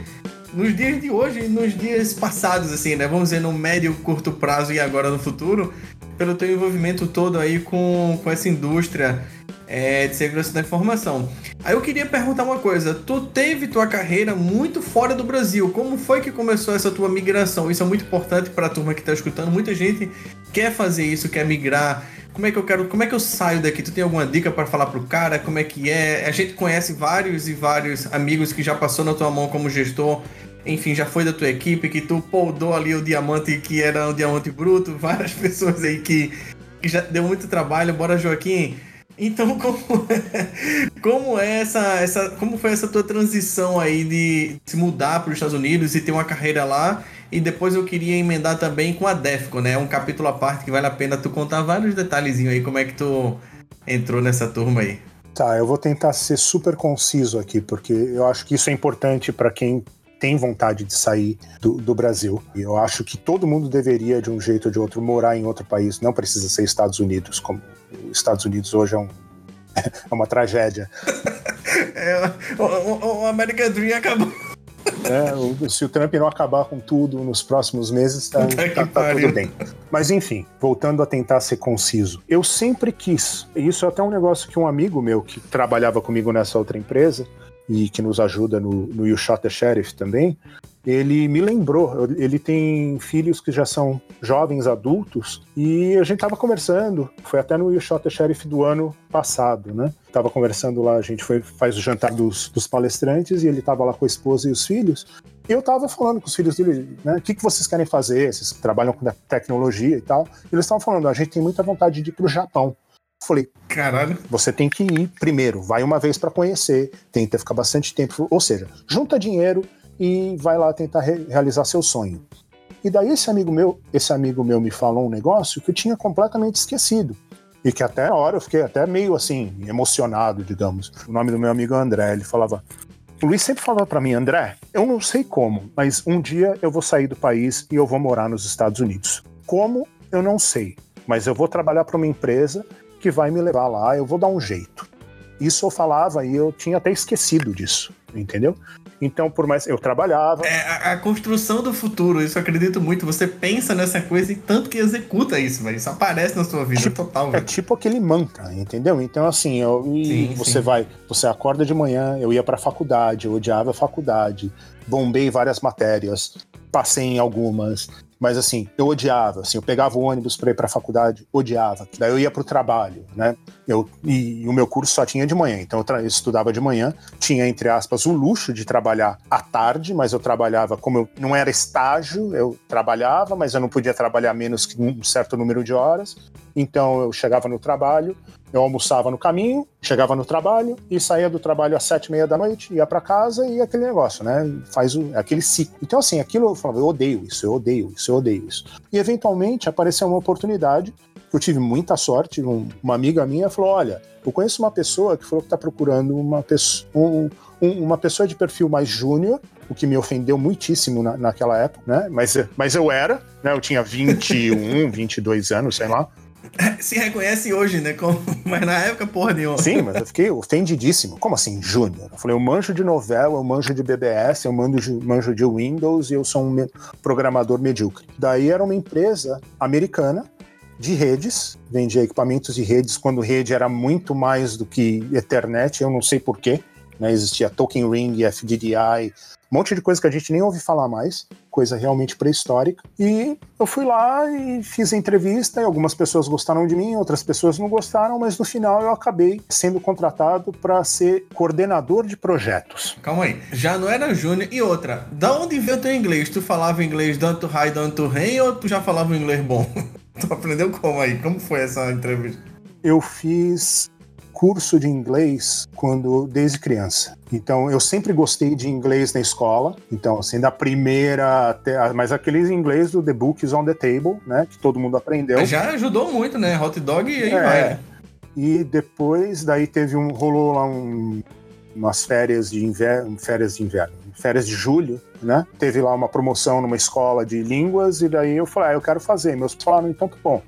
B: nos dias de hoje e nos dias passados, assim, né? Vamos dizer, no médio, curto prazo e agora no futuro, pelo teu envolvimento todo aí com, com essa indústria é, de segurança da informação. Aí eu queria perguntar uma coisa: tu teve tua carreira muito fora do Brasil. Como foi que começou essa tua migração? Isso é muito importante para a turma que está escutando. Muita gente quer fazer isso, quer migrar como é que eu quero, como é que eu saio daqui? Tu tem alguma dica para falar pro cara? Como é que é? A gente conhece vários e vários amigos que já passou na tua mão como gestor, enfim, já foi da tua equipe, que tu poldou ali o diamante que era o diamante bruto, [laughs] várias pessoas aí que, que já deu muito trabalho. Bora, Joaquim. Então, [laughs] como é, como é essa, essa, como foi essa tua transição aí de se mudar para os Estados Unidos e ter uma carreira lá E depois eu queria emendar também com a Defcon, né? É um capítulo à parte que vale a pena tu contar vários detalhezinhos aí, como é que tu entrou nessa turma aí.
D: Tá, eu vou tentar ser super conciso aqui, porque eu acho que isso é importante para quem tem vontade de sair do, do, Brasil. E eu acho que todo mundo deveria, de um jeito ou de outro, morar em outro país. Não precisa ser Estados Unidos, como Estados Unidos hoje é, um, [laughs] é uma tragédia. [laughs]
B: é, o, o, o American Dream acabou.
D: É, se o Trump não acabar com tudo nos próximos meses, tá, tá, tá tudo bem. Mas enfim, voltando a tentar ser conciso. Eu sempre quis, e isso é até um negócio que um amigo meu que trabalhava comigo nessa outra empresa, e que nos ajuda no, no You Shot the Sheriff também, ele me lembrou. Ele tem filhos que já são jovens adultos e a gente estava conversando. Foi até no You Shot the Sheriff do ano passado, né? Tava conversando lá, a gente foi, faz o jantar dos, dos palestrantes e ele estava lá com a esposa e os filhos. E eu estava falando com os filhos dele, né? O que, que vocês querem fazer? Vocês trabalham com tecnologia e tal. E eles estavam falando, a gente tem muita vontade de ir para o Japão. Falei,
B: caralho.
D: Você tem que ir primeiro, vai uma vez para conhecer, tenta ficar bastante tempo, ou seja, junta dinheiro e vai lá tentar re realizar seu sonho. E daí esse amigo meu, esse amigo meu me falou um negócio que eu tinha completamente esquecido. E que até a hora eu fiquei até meio assim, emocionado, digamos. O nome do meu amigo é André, ele falava: o Luiz sempre falava para mim, André, eu não sei como, mas um dia eu vou sair do país e eu vou morar nos Estados Unidos. Como? Eu não sei, mas eu vou trabalhar para uma empresa que vai me levar lá, eu vou dar um jeito. Isso eu falava e eu tinha até esquecido disso, entendeu? Então, por mais eu trabalhava.
B: É a, a, construção do futuro, isso eu acredito muito. Você pensa nessa coisa e tanto que executa isso, velho. Isso aparece na sua vida
D: tipo,
B: total.
D: É tipo aquele mantra, entendeu? Então, assim, eu, sim, você sim. vai, você acorda de manhã, eu ia pra faculdade, eu odiava a faculdade, bombei várias matérias, passei em algumas, mas assim, eu odiava, assim, eu pegava o ônibus para ir para a faculdade, odiava. Daí eu ia para o trabalho, né? Eu, e, e, o meu curso só tinha de manhã, então eu, eu, estudava de manhã, tinha entre aspas o luxo de trabalhar à tarde, mas eu trabalhava como eu não era estágio, eu trabalhava, mas eu não podia trabalhar menos que um certo número de horas. Então eu chegava no trabalho, eu almoçava no caminho, chegava no trabalho e saía do trabalho às sete e meia da noite, ia para casa e aquele negócio, né? Faz o, aquele ciclo. Então, assim, aquilo eu falava, eu odeio isso, eu odeio isso, eu odeio isso. E eventualmente apareceu uma oportunidade que eu tive muita sorte. Um, uma amiga minha falou: Olha, eu conheço uma pessoa que falou que está procurando uma, pessoa, um, uma pessoa de perfil mais júnior, o que me ofendeu muitíssimo na, naquela época, né? Mas, mas eu era, né? Eu tinha 21, 22 anos, sei lá. [laughs]
B: Se reconhece hoje, né? Como... [laughs] Mas na época, porra nenhuma.
D: Sim, mas eu fiquei ofendidíssimo. Como assim, Júnior? Eu falei, eu manjo de novela, eu manjo de BBS, eu manjo, manjo de Windows e eu sou um me programador medíocre. Daí era uma empresa americana de redes, vendia equipamentos de redes quando rede era muito mais do que Ethernet, eu não sei porquê. Né? Existia Token Ring, FDDI, um monte de coisa que a gente nem ouve falar mais, coisa realmente pré-histórica. E eu fui lá e fiz a entrevista, e algumas pessoas gostaram de mim, outras pessoas não gostaram, mas no final eu acabei sendo contratado para ser coordenador de projetos.
B: Calma aí, já não era júnior. E outra, da onde veio o teu inglês? Tu falava inglês tanto high, tanto rei, ou tu já falava inglês bom? [laughs] tu aprendeu como aí? Como foi essa entrevista?
D: Eu fiz curso de inglês quando desde criança. Então eu sempre gostei de inglês na escola. Então assim da primeira até, mas aqueles inglês do The Book is on the Table, né, que todo mundo aprendeu.
B: Já ajudou muito, né? Hot dog e aí é, vai. Né?
D: E depois daí teve um rolou lá um, umas férias de inverno, férias de inverno, férias de julho, né? Teve lá uma promoção numa escola de línguas e daí eu falei, ah, eu quero fazer. Meus pais falaram, então tá bom.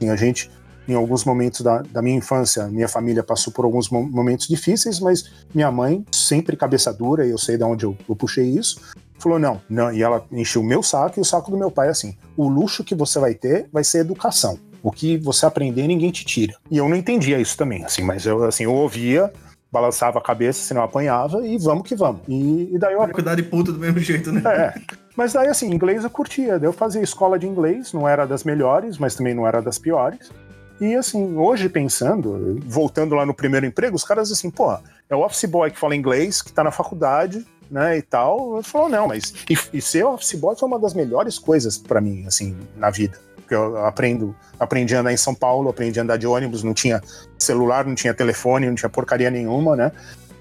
D: E a gente em alguns momentos da, da, minha infância, minha família passou por alguns momentos difíceis, mas minha mãe, sempre cabeça dura, e eu sei de onde eu, eu puxei isso, falou: não, não, e ela encheu o meu saco e o saco do meu pai assim: o luxo que você vai ter vai ser educação. O que você aprender, ninguém te tira. E eu não entendia isso também, assim, mas eu, assim, eu ouvia, balançava a cabeça, senão apanhava, e vamos que vamos. E, e daí eu.
B: Cuidar de puta do mesmo jeito, né?
D: É. Mas daí, assim, inglês eu curtia. Eu fazia escola de inglês, não era das melhores, mas também não era das piores. E assim, hoje pensando, voltando lá no primeiro emprego, os caras assim, pô, é o office boy que fala inglês, que tá na faculdade, né, e tal. Eu falo, não, mas e, e ser office boy foi uma das melhores coisas para mim, assim, na vida. Porque eu aprendo, aprendi a andar em São Paulo, aprendi a andar de ônibus, não tinha celular, não tinha telefone, não tinha porcaria nenhuma, né?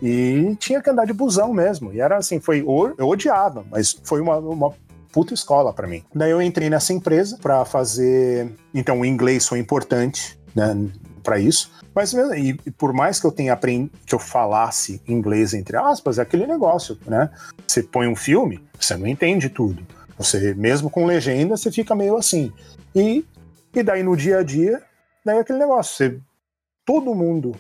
D: E tinha que andar de busão mesmo. E era assim, foi. Eu odiava, mas foi uma, uma puta escola para mim. Daí eu entrei nessa empresa para fazer. Então, o inglês foi importante, né, para isso. Mas e, por mais que eu tenha aprendido, que eu falasse inglês entre aspas, é aquele negócio, né? Você põe um filme, você não entende tudo. Você, mesmo com legenda, você fica meio assim. E, e daí no dia a dia, daí é aquele negócio, você, todo mundo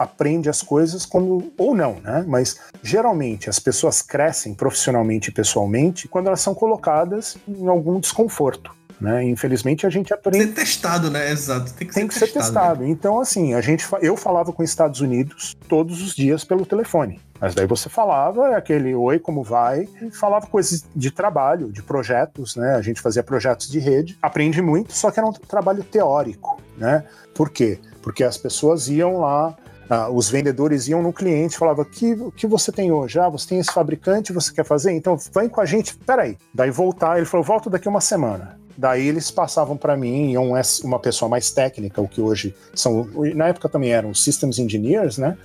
D: aprende as coisas quando ou não, né? Mas geralmente as pessoas crescem profissionalmente e pessoalmente quando elas são colocadas em algum desconforto. Né? Infelizmente a gente aprende.
B: Ser testado, né? Exato.
D: Tem que, Tem ser, que testado, ser testado. Né? Então, assim, a gente, eu falava com os Estados Unidos todos os dias pelo telefone. Mas daí você falava aquele oi, como vai? E falava coisas de trabalho, de projetos, né? A gente fazia projetos de rede. Aprende muito, só que era um trabalho teórico, né? Por quê? Porque as pessoas iam lá, ah, os vendedores iam no cliente falavam: que, o que você tem hoje? Ah, você tem esse fabricante, você quer fazer? Então vem com a gente. Peraí. Daí voltar, ele falou: volta daqui uma semana. Daí eles passavam para mim, iam uma pessoa mais técnica, o que hoje são. Na época também eram Systems Engineers, né?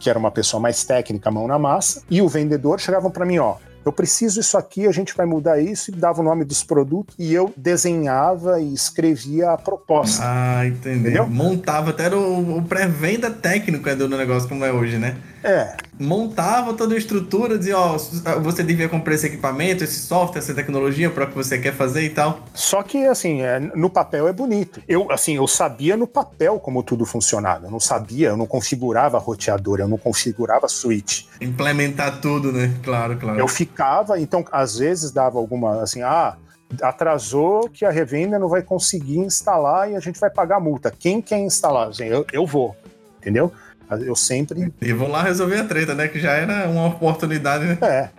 D: Que era uma pessoa mais técnica, mão na massa. E o vendedor chegavam para mim: ó, eu preciso isso aqui, a gente vai mudar isso, e dava o nome dos produtos, e eu desenhava e escrevia a proposta.
B: Ah, entendeu? Montava até o, o pré-venda técnico do negócio como é hoje, né?
D: É.
B: Montava toda a estrutura, dizia, ó, você devia comprar esse equipamento, esse software, essa tecnologia para o que você quer fazer e tal.
D: Só que, assim, é, no papel é bonito. Eu, assim, eu sabia no papel como tudo funcionava. Eu não sabia, eu não configurava roteador, eu não configurava switch.
B: Implementar tudo, né? Claro, claro.
D: Eu ficava, então, às vezes dava alguma, assim, ah, atrasou que a revenda não vai conseguir instalar e a gente vai pagar multa. Quem quer instalar? Assim, eu, eu vou, entendeu? Eu sempre.
B: E vão lá resolver a treta, né? Que já era uma oportunidade, né?
D: É.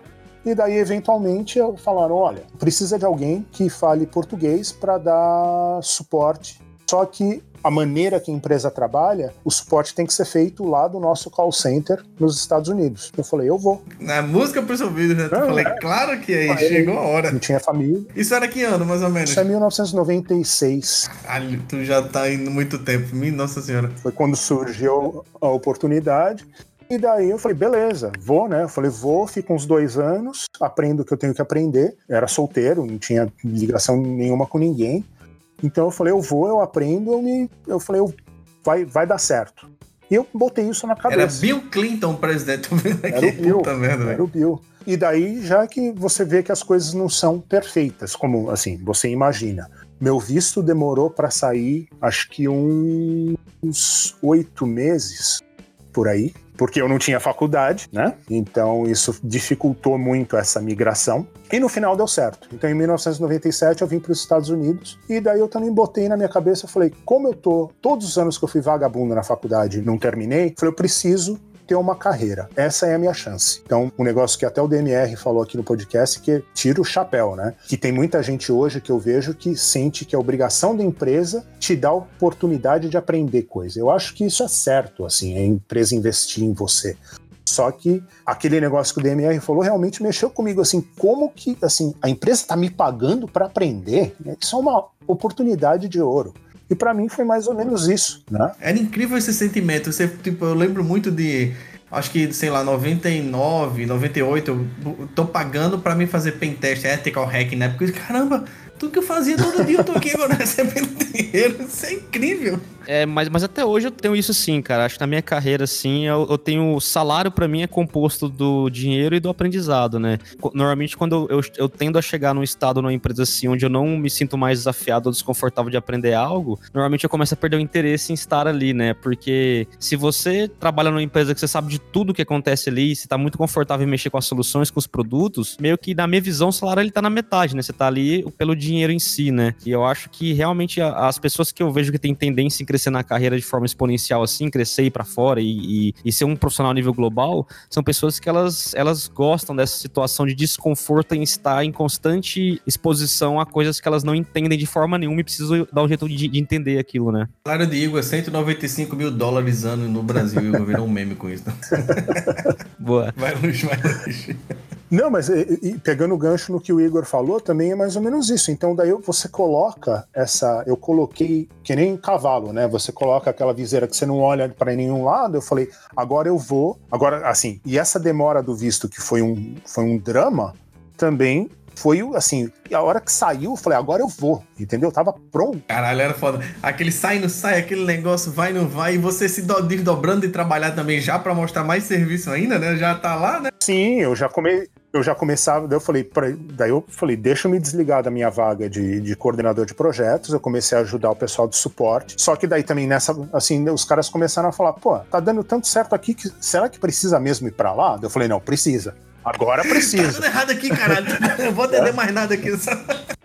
D: E daí, eventualmente, falaram: olha, precisa de alguém que fale português para dar suporte. Só que a maneira que a empresa trabalha, o suporte tem que ser feito lá do nosso call center nos Estados Unidos. Eu falei, eu vou.
B: Na música para os ouvidos, né? Eu falei, é. claro que aí, chegou a hora.
D: Não tinha família.
B: Isso era que ano, mais ou menos?
D: Isso é 1996.
B: Caralho, tu já tá indo muito tempo. Nossa Senhora.
D: Foi quando surgiu a oportunidade. E daí eu falei, beleza, vou, né? Eu falei, vou, fico uns dois anos, aprendo o que eu tenho que aprender. Eu era solteiro, não tinha ligação nenhuma com ninguém. Então eu falei, eu vou, eu aprendo, eu me. Eu falei, eu, vai, vai dar certo. E eu botei isso na cabeça.
B: Era Bill Clinton presidente. [laughs]
D: Era o Bill. Merda, era o Bill. E daí, já que você vê que as coisas não são perfeitas, como assim, você imagina. Meu visto demorou para sair, acho que uns oito meses por aí porque eu não tinha faculdade, né? Então isso dificultou muito essa migração. E no final deu certo. Então em 1997 eu vim para os Estados Unidos e daí eu também botei na minha cabeça, falei, como eu tô todos os anos que eu fui vagabundo na faculdade, não terminei, falei, eu preciso ter uma carreira. Essa é a minha chance. Então, um negócio que até o DMR falou aqui no podcast, que tira o chapéu, né? Que tem muita gente hoje que eu vejo que sente que a obrigação da empresa te dá a oportunidade de aprender coisa. Eu acho que isso é certo, assim, a empresa investir em você. Só que aquele negócio que o DMR falou realmente mexeu comigo, assim, como que, assim, a empresa está me pagando para aprender? Isso é uma oportunidade de ouro. E para mim foi mais ou menos isso, né?
B: Era incrível esse sentimento. Você, tipo, eu lembro muito de acho que, sei lá, 99, 98, eu tô pagando para mim fazer pentest, ethical hack, né? Porque, caramba, tudo que eu fazia todo dia eu tô aqui agora [laughs] recebendo dinheiro. Isso é incrível.
C: É, mas, mas até hoje eu tenho isso sim, cara. Acho que na minha carreira, sim, eu, eu tenho. Salário para mim é composto do dinheiro e do aprendizado, né? Normalmente, quando eu, eu, eu, tendo a chegar num estado, numa empresa assim, onde eu não me sinto mais desafiado ou desconfortável de aprender algo, normalmente eu começo a perder o interesse em estar ali, né? Porque se você trabalha numa empresa que você sabe de tudo que acontece ali, você tá muito confortável em mexer com as soluções, com os produtos, meio que na minha visão, o salário ele tá na metade, né? Você tá ali pelo dinheiro em si, né? E eu acho que realmente as pessoas que eu vejo que têm tendência em crescer crescer na carreira de forma exponencial assim, crescer e ir para fora e, e, e, ser um profissional a nível global, são pessoas que elas, elas gostam dessa situação de desconforto em estar em constante exposição a coisas que elas não entendem de forma nenhuma e precisam dar um jeito de, de entender aquilo, né?
B: Claro de Igor, 195 mil dólares ano no Brasil. Igor virou um meme com isso. [laughs]
C: Boa.
B: Vai longe, vai longe.
D: Não, mas e, e, pegando o gancho no que o Igor falou, também é mais ou menos isso. Então, daí você coloca essa. Eu coloquei que nem cavalo, né? Você coloca aquela viseira que você não olha para nenhum lado. Eu falei, agora eu vou. Agora, assim, e essa demora do visto, que foi um, foi um drama, também foi assim, a hora que saiu, eu falei, agora eu vou, entendeu? Eu tava pronto.
B: Caralho, era foda. Aquele sai, não sai, aquele negócio vai, não vai, e você se do- desdobrando e trabalhar também já pra mostrar mais serviço ainda, né? Já tá lá, né?
D: Sim, eu já come, eu já começava, daí eu falei, pra- daí eu falei, deixa eu me desligar da minha vaga de, de coordenador de projetos, eu comecei a ajudar o pessoal de suporte, só que daí também nessa, assim, os caras começaram a falar, pô, tá dando tanto certo aqui, que, será que precisa mesmo ir pra lá? Eu falei, não, precisa. Agora [laughs]
B: Tá
D: precisa.
B: tudo errado aqui, caralho. [laughs] Não vou entender mais nada aqui.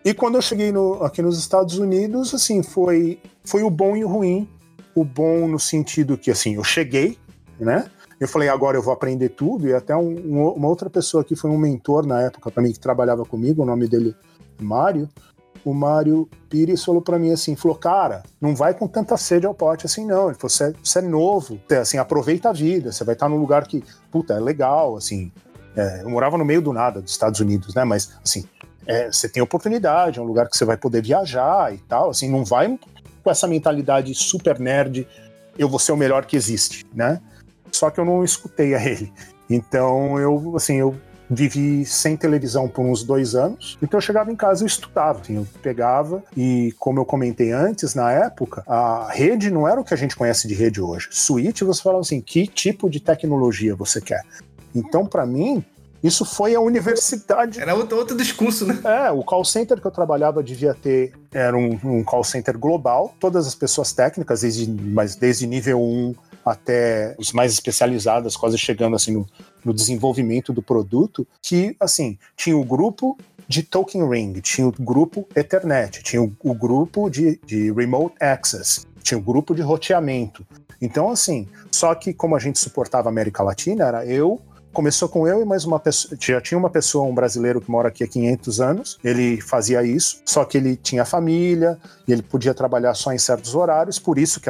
D: E quando eu cheguei no- aqui nos Estados Unidos, assim, foi, foi o bom e o ruim. O bom no sentido que, assim, eu cheguei, né? Eu falei, agora eu vou aprender tudo. E até um- um- uma outra pessoa que foi um mentor na época para mim, que trabalhava comigo, o nome dele é Mário. O Mário Pires falou para mim assim, falou, cara, não vai com tanta sede ao pote assim, não. Ele falou, você é, é novo, é, assim, aproveita a vida, você vai estar num lugar que, puta, é legal, assim. É, eu morava no meio do nada dos Estados Unidos, né? Mas, assim, é, você tem oportunidade, é um lugar que você vai poder viajar e tal, assim, não vai com essa mentalidade super nerd, eu vou ser o melhor que existe, né? Só que eu não escutei a ele. Então eu, assim, eu vivi sem televisão por uns dois anos. Então eu chegava em casa e estudava. Assim, eu pegava e, como eu comentei antes, na época, a rede não era o que a gente conhece de rede hoje. Switch, você falava assim, que tipo de tecnologia você quer? Então, para mim, isso foi a universidade
B: Era outro, outro discurso, né?
D: é, o call center que eu trabalhava devia ter, era um, um call center global, todas as pessoas técnicas, desde, mas desde nível 1 até os mais especializados, quase chegando assim no, no desenvolvimento do produto, que assim, tinha o grupo de Token Ring, tinha o grupo Ethernet, tinha o, o grupo de, de Remote Access, tinha o grupo de roteamento. Então, assim, só que como a gente suportava a América Latina, era eu, começou com eu e mais uma pessoa. Já tinha uma pessoa, um brasileiro que mora aqui há 500 anos. Ele fazia isso, só que ele tinha família e ele podia trabalhar só em certos horários. Por isso que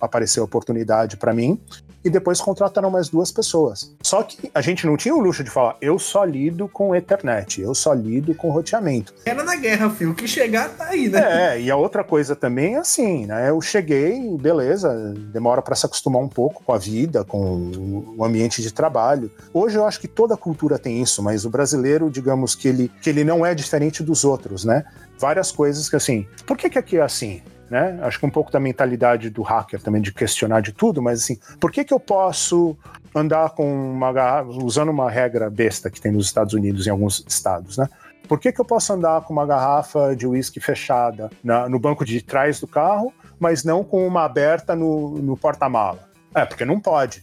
D: apareceu a oportunidade para mim. E depois contrataram mais duas pessoas. Só que a gente não tinha o luxo de falar, eu só lido com Ethernet, eu só lido com roteamento.
B: Era na guerra, filho. O que chegar tá aí, né?
D: É, e a outra coisa também é assim, né? Eu cheguei, beleza, demora para se acostumar um pouco com a vida, com o ambiente de trabalho. Hoje eu acho que toda cultura tem isso, mas o brasileiro, digamos que ele, que ele não é diferente dos outros, né? Várias coisas que assim, por que, que aqui é assim? Né? Acho que um pouco da mentalidade do hacker também de questionar de tudo, mas assim, por que, que eu posso andar com uma garrafa, usando uma regra besta que tem nos Estados Unidos, em alguns estados, né? Por que, que eu posso andar com uma garrafa de uísque fechada na- no banco de trás do carro, mas não com uma aberta no, no porta-mala? É, porque não pode.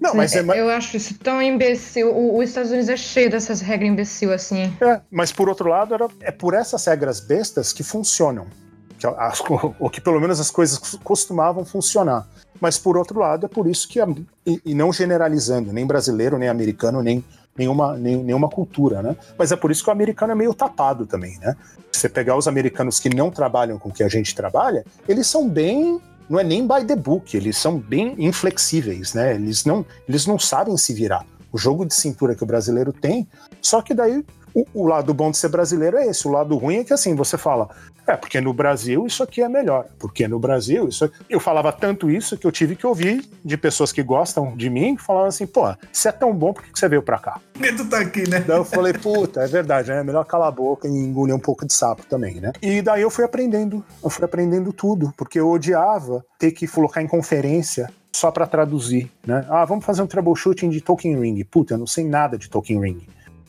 D: Não, mas é,
A: Eu acho isso tão imbecil. O, os Estados Unidos é cheio dessas regras imbecil assim.
D: é, mas por outro lado, era- é por essas regras bestas que funcionam. Que, as- ou [laughs] que pelo menos as coisas costumavam funcionar. Mas por outro lado, é por isso que, e, e não generalizando, nem brasileiro, nem americano, nem nenhuma, nem, nenhuma cultura, né? Mas é por isso que o americano é meio tapado também, né? Se você pegar os americanos que não trabalham com o que a gente trabalha, eles são bem não é nem by the book, eles são bem inflexíveis, né? Eles não, eles não sabem se virar. O jogo de cintura que o brasileiro tem, só que daí o, o lado bom de ser brasileiro é esse, o lado ruim é que assim, você fala, é, porque no Brasil isso aqui é melhor, porque no Brasil isso aqui... Eu falava tanto isso que eu tive que ouvir de pessoas que gostam de mim, que falavam assim, pô, se é tão bom, por que você veio pra cá?
B: Tu tá aqui, né?
D: Daí eu falei, puta, é verdade, né? É melhor calar a boca e engolir um pouco de sapo também, né? E daí eu fui aprendendo, eu fui aprendendo tudo, porque eu odiava ter que colocar em conferência só para traduzir, né? Ah, vamos fazer um troubleshooting de Token Ring. Puta, eu não sei nada de Token Ring.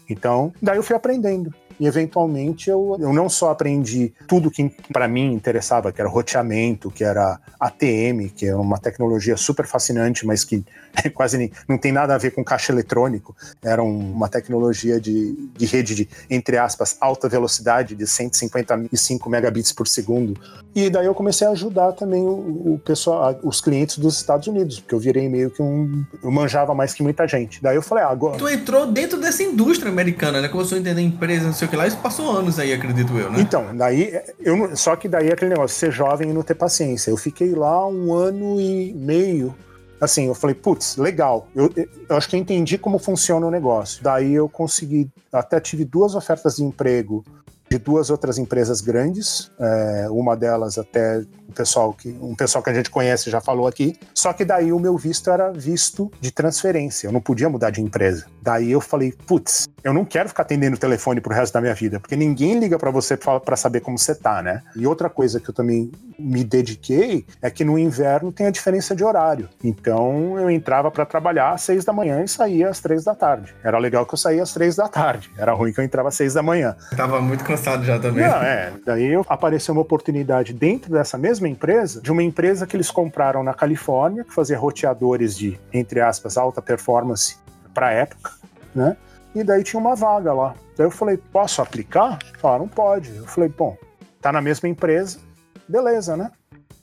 D: Então, daí eu fui aprendendo. E eventualmente eu, eu não só aprendi tudo que para mim interessava, que era roteamento, que era ATM, que é uma tecnologia super fascinante, mas que [laughs] quase nem, não tem nada a ver com caixa eletrônico. Era um, uma tecnologia de, de rede de, entre aspas, alta velocidade de 155 megabits por segundo. E daí eu comecei a ajudar também o, o pessoal, os clientes dos Estados Unidos, porque eu virei meio que um. Eu manjava mais que muita gente. Daí eu falei, ah, agora.
B: Tu entrou dentro dessa indústria americana, né? Começou a entender empresa, não sei que lá. Isso passou anos aí, acredito eu, né?
D: Então, daí, eu, só que daí é aquele negócio, ser jovem e não ter paciência. Eu fiquei lá um ano e meio. Assim, eu falei, putz, legal. Eu, eu acho que eu entendi como funciona o negócio. Daí eu consegui, até tive duas ofertas de emprego de duas outras empresas grandes. É, uma delas até o pessoal que, um pessoal que a gente conhece já falou aqui. Só que daí o meu visto era visto de transferência, eu não podia mudar de empresa. Daí eu falei, putz, eu não quero ficar atendendo o telefone pro resto da minha vida, porque ninguém liga para você para saber como você tá, né? E outra coisa que eu também me dediquei é que no inverno tem a diferença de horário. Então eu entrava para trabalhar às seis da manhã e saía às três da tarde. Era legal que eu saía às três da tarde. Era ruim que eu entrava às seis da manhã.
B: Tava muito cansado já também.
D: Não, é. Daí apareceu uma oportunidade dentro dessa mesma empresa, de uma empresa que eles compraram na Califórnia, que fazia roteadores de, entre aspas, alta performance para época, né? E daí tinha uma vaga lá. Daí eu falei, posso aplicar? Falaram, pode. Eu falei, bom, tá na mesma empresa, beleza, né?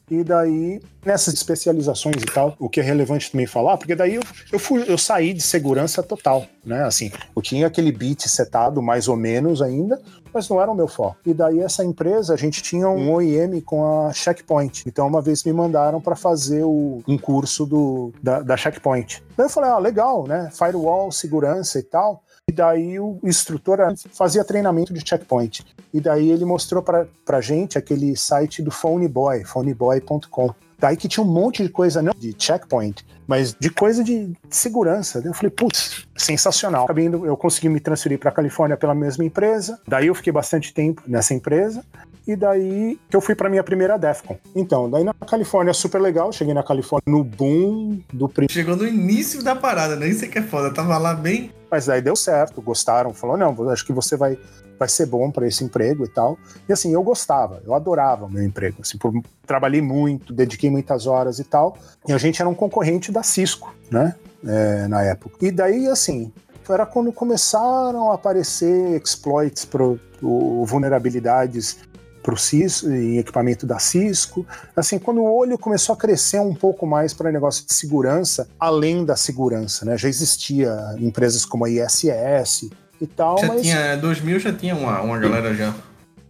D: E daí, nessas especializações e tal, o que é relevante também falar, porque daí eu, eu, fui, eu saí de segurança total, né? Assim, eu tinha aquele beat setado mais ou menos ainda, mas não era o meu foco. E daí, essa empresa, a gente tinha um OEM com a Checkpoint. Então, uma vez me mandaram para fazer o, um curso do, da, da Checkpoint. Daí eu falei, ah, legal, né? Firewall, segurança e tal. E daí o instrutor fazia treinamento de checkpoint. E daí ele mostrou pra, pra gente aquele site do Phoneboy, phoneboy.com. Daí que tinha um monte de coisa, não de checkpoint, mas de coisa de segurança. Eu falei, putz, sensacional. Acabei indo, eu consegui me transferir para Califórnia pela mesma empresa. Daí eu fiquei bastante tempo nessa empresa. E daí que eu fui para minha primeira DEFCON. Então, daí na Califórnia super legal. Cheguei na Califórnia no boom do primeiro.
B: Chegou no início da parada, nem sei que é foda. tava lá bem.
D: Mas daí deu certo, gostaram. Falou, não, acho que você vai vai ser bom para esse emprego e tal. E assim, eu gostava, eu adorava o meu emprego. Assim, por, trabalhei muito, dediquei muitas horas e tal. E a gente era um concorrente da Cisco, né? É, na época. E daí, assim, era quando começaram a aparecer exploits, pro, pro vulnerabilidades para o Cisco, em equipamento da Cisco. Assim, quando o olho começou a crescer um pouco mais para negócio de segurança, além da segurança, né? Já existia empresas como a ISS, e tal.
B: Já
D: mas...
B: tinha, 2000 já tinha uma, uma galera já.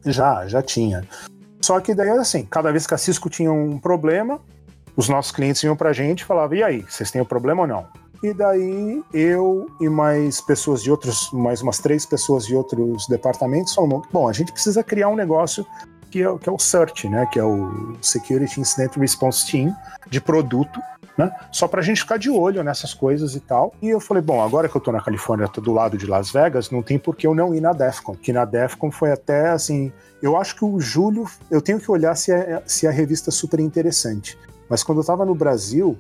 D: Já, já tinha. Só que daí, assim, cada vez que a Cisco tinha um problema, os nossos clientes iam pra gente e falavam, e aí, vocês têm o um problema ou não? E daí eu e mais pessoas de outros, mais umas três pessoas de outros departamentos falaram, bom, a gente precisa criar um negócio que é, que é o CERT, né, que é o Security Incident Response Team de produto, né? Só pra gente ficar de olho nessas coisas e tal. E eu falei, bom, agora que eu tô na Califórnia, tô do lado de Las Vegas, não tem por que eu não ir na DEFCON. Que na DEFCON foi até assim. Eu acho que o julho, eu tenho que olhar se, é, se a revista é super interessante. Mas quando eu tava no Brasil,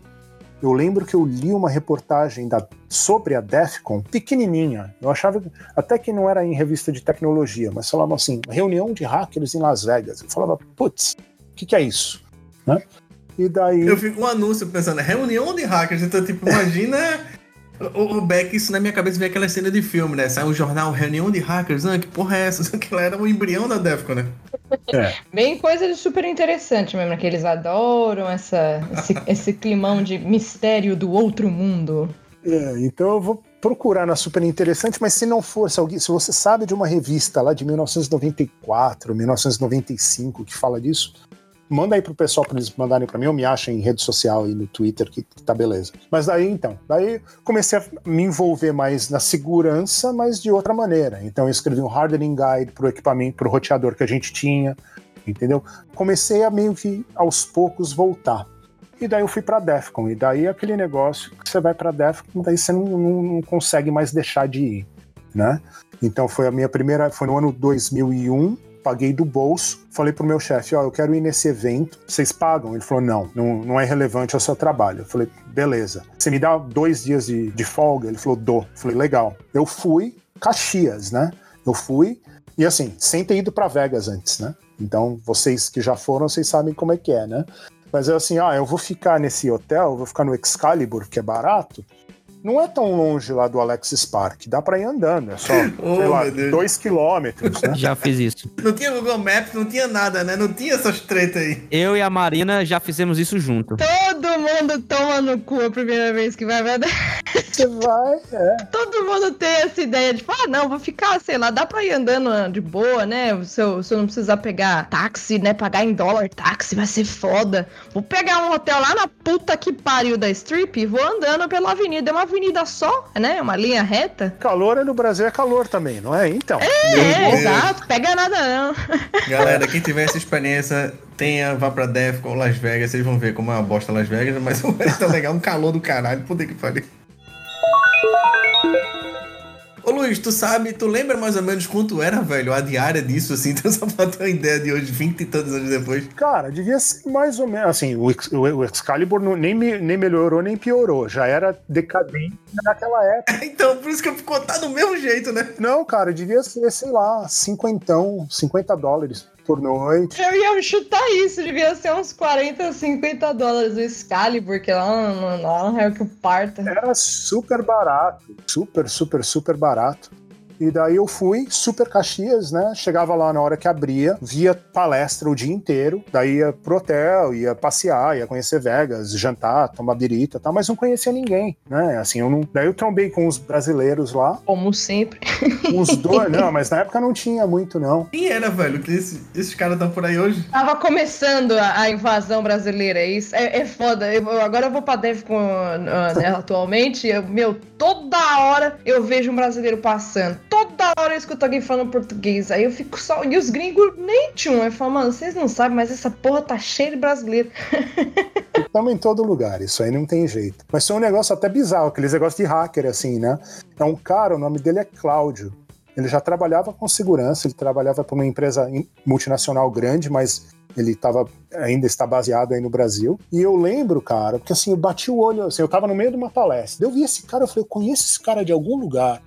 D: eu lembro que eu li uma reportagem da, sobre a DEFCON, pequenininha. Eu achava até que não era em revista de tecnologia, mas falava assim: reunião de hackers em Las Vegas. Eu falava, putz, o que, que, é isso? Né? E daí.
B: Eu fico um anúncio pensando, reunião de hackers. Então, tipo, imagina. [laughs] o, o Beck, isso na minha cabeça vem aquela cena de filme, né? Sai um jornal, reunião de hackers. Ah, que porra é essa? [laughs] Aquilo era o embrião da Defcon, né?
A: É. Bem coisa de super interessante mesmo, que eles adoram essa, esse, [laughs] esse climão de mistério do outro mundo.
D: É, então eu vou procurar na Super Interessante, mas se não for, se, alguém, se você sabe de uma revista lá de 1994, 1995 que fala disso, manda aí pro pessoal para eles mandarem para mim, ou me acha em rede social e no Twitter, que, que tá beleza. Mas daí então, daí comecei a me envolver mais na segurança, mas de outra maneira. Então eu escrevi um hardening guide pro equipamento, pro roteador que a gente tinha, entendeu? Comecei a meio que aos poucos voltar. E daí eu fui para Defcon, e daí aquele negócio que você vai para Defcon, daí você não, não, não consegue mais deixar de ir, né? Então foi a minha primeira, foi no ano 2001, paguei do bolso, falei pro meu chefe, ó, oh, eu quero ir nesse evento, vocês pagam? Ele falou, não, não, não é relevante ao seu trabalho. Eu falei, beleza. Você me dá dois dias de, de folga? Ele falou, dou. Eu falei, legal. Eu fui, Caxias, né? Eu fui, e assim, sem ter ido para Vegas antes, né? Então, vocês que já foram, vocês sabem como é que é, né? Mas é assim, ah, eu vou ficar nesse hotel, vou ficar no Excalibur, que é barato, não é tão longe lá do Alexis Park, dá pra ir andando, é só, [laughs] oh, sei lá, dois quilômetros, né? [laughs]
C: Já fiz isso.
B: Não tinha Google Maps, não tinha nada, né? Não tinha essas tretas aí.
C: Eu e a Marina já fizemos isso junto.
A: Todo mundo toma no cu a primeira vez que vai ver.
D: Você vai, é.
A: Todo mundo tem essa ideia de, ah, não, vou ficar, sei lá, dá pra ir andando de boa, né? Se eu, se eu não precisar pegar táxi, né? Pagar em dólar táxi, vai ser foda. Vou pegar um hotel lá na puta que pariu da strip e vou andando pela avenida. É uma avenida só, né? Uma linha reta.
D: Calor é no Brasil é calor também, não é? Então.
A: É, exato. Pega nada não.
B: Galera, quem tiver essa experiência, tenha, vá pra Defcon, Las Vegas, vocês vão ver como é uma bosta Las Vegas, mas [laughs] é tão legal, um calor do caralho, puta que pariu. Ô Luiz, tu sabe, tu lembra mais ou menos quanto era, velho, a diária disso, assim, [laughs] então só pra ter uma ideia de hoje, 20 e tantos anos depois.
D: Cara, devia ser mais ou menos. Assim, o, Ex- o- Excalibur não- nem, nem melhorou nem piorou. Já era decadente naquela época. [laughs]
B: Então, por isso que eu ficou tá do mesmo jeito, né?
D: Não, cara, devia ser, sei lá, cinquentão, 50 dólares por noite.
A: Eu ia chutar isso, devia ser uns 40, 50 dólares o Excalibur, que lá no, lá no Hell Parta.
D: Era super barato. Super, super, super barato. E daí eu fui, super Caxias, né? Chegava lá na hora que abria, via palestra o dia inteiro, daí ia pro hotel, ia passear, ia conhecer Vegas, jantar, tomar birita e tal, mas não conhecia ninguém, né? Assim, eu não. Daí eu trombei com os brasileiros lá,
A: Como sempre.
D: uns dois, [laughs] não, mas na época não tinha muito, não.
B: Quem era, velho? Que esse- esses caras estão por aí hoje?
A: Tava começando a, a invasão brasileira, é isso é, é foda. Eu- eu- agora eu vou pra Defcon ah, né, atualmente. eu- meu, toda hora eu vejo um brasileiro passando. Toda hora eu escuto alguém falando português. Aí eu fico só. E os gringos nem tinham. Eu falo, mano, vocês não sabem, mas essa porra tá cheia de brasileiro. [laughs]
D: Estamos em todo lugar, isso aí não tem jeito. Mas foi um negócio até bizarro, aqueles negócios de hacker, assim, né? É um cara, o nome dele é Cláudio. Ele já trabalhava com segurança, ele trabalhava para uma empresa in- multinacional grande, mas ele tava, ainda está baseado aí no Brasil. E eu lembro, cara, porque assim, eu bati o olho, assim, eu tava no meio de uma palestra. Eu vi esse cara, eu falei, eu conheço esse cara de algum lugar.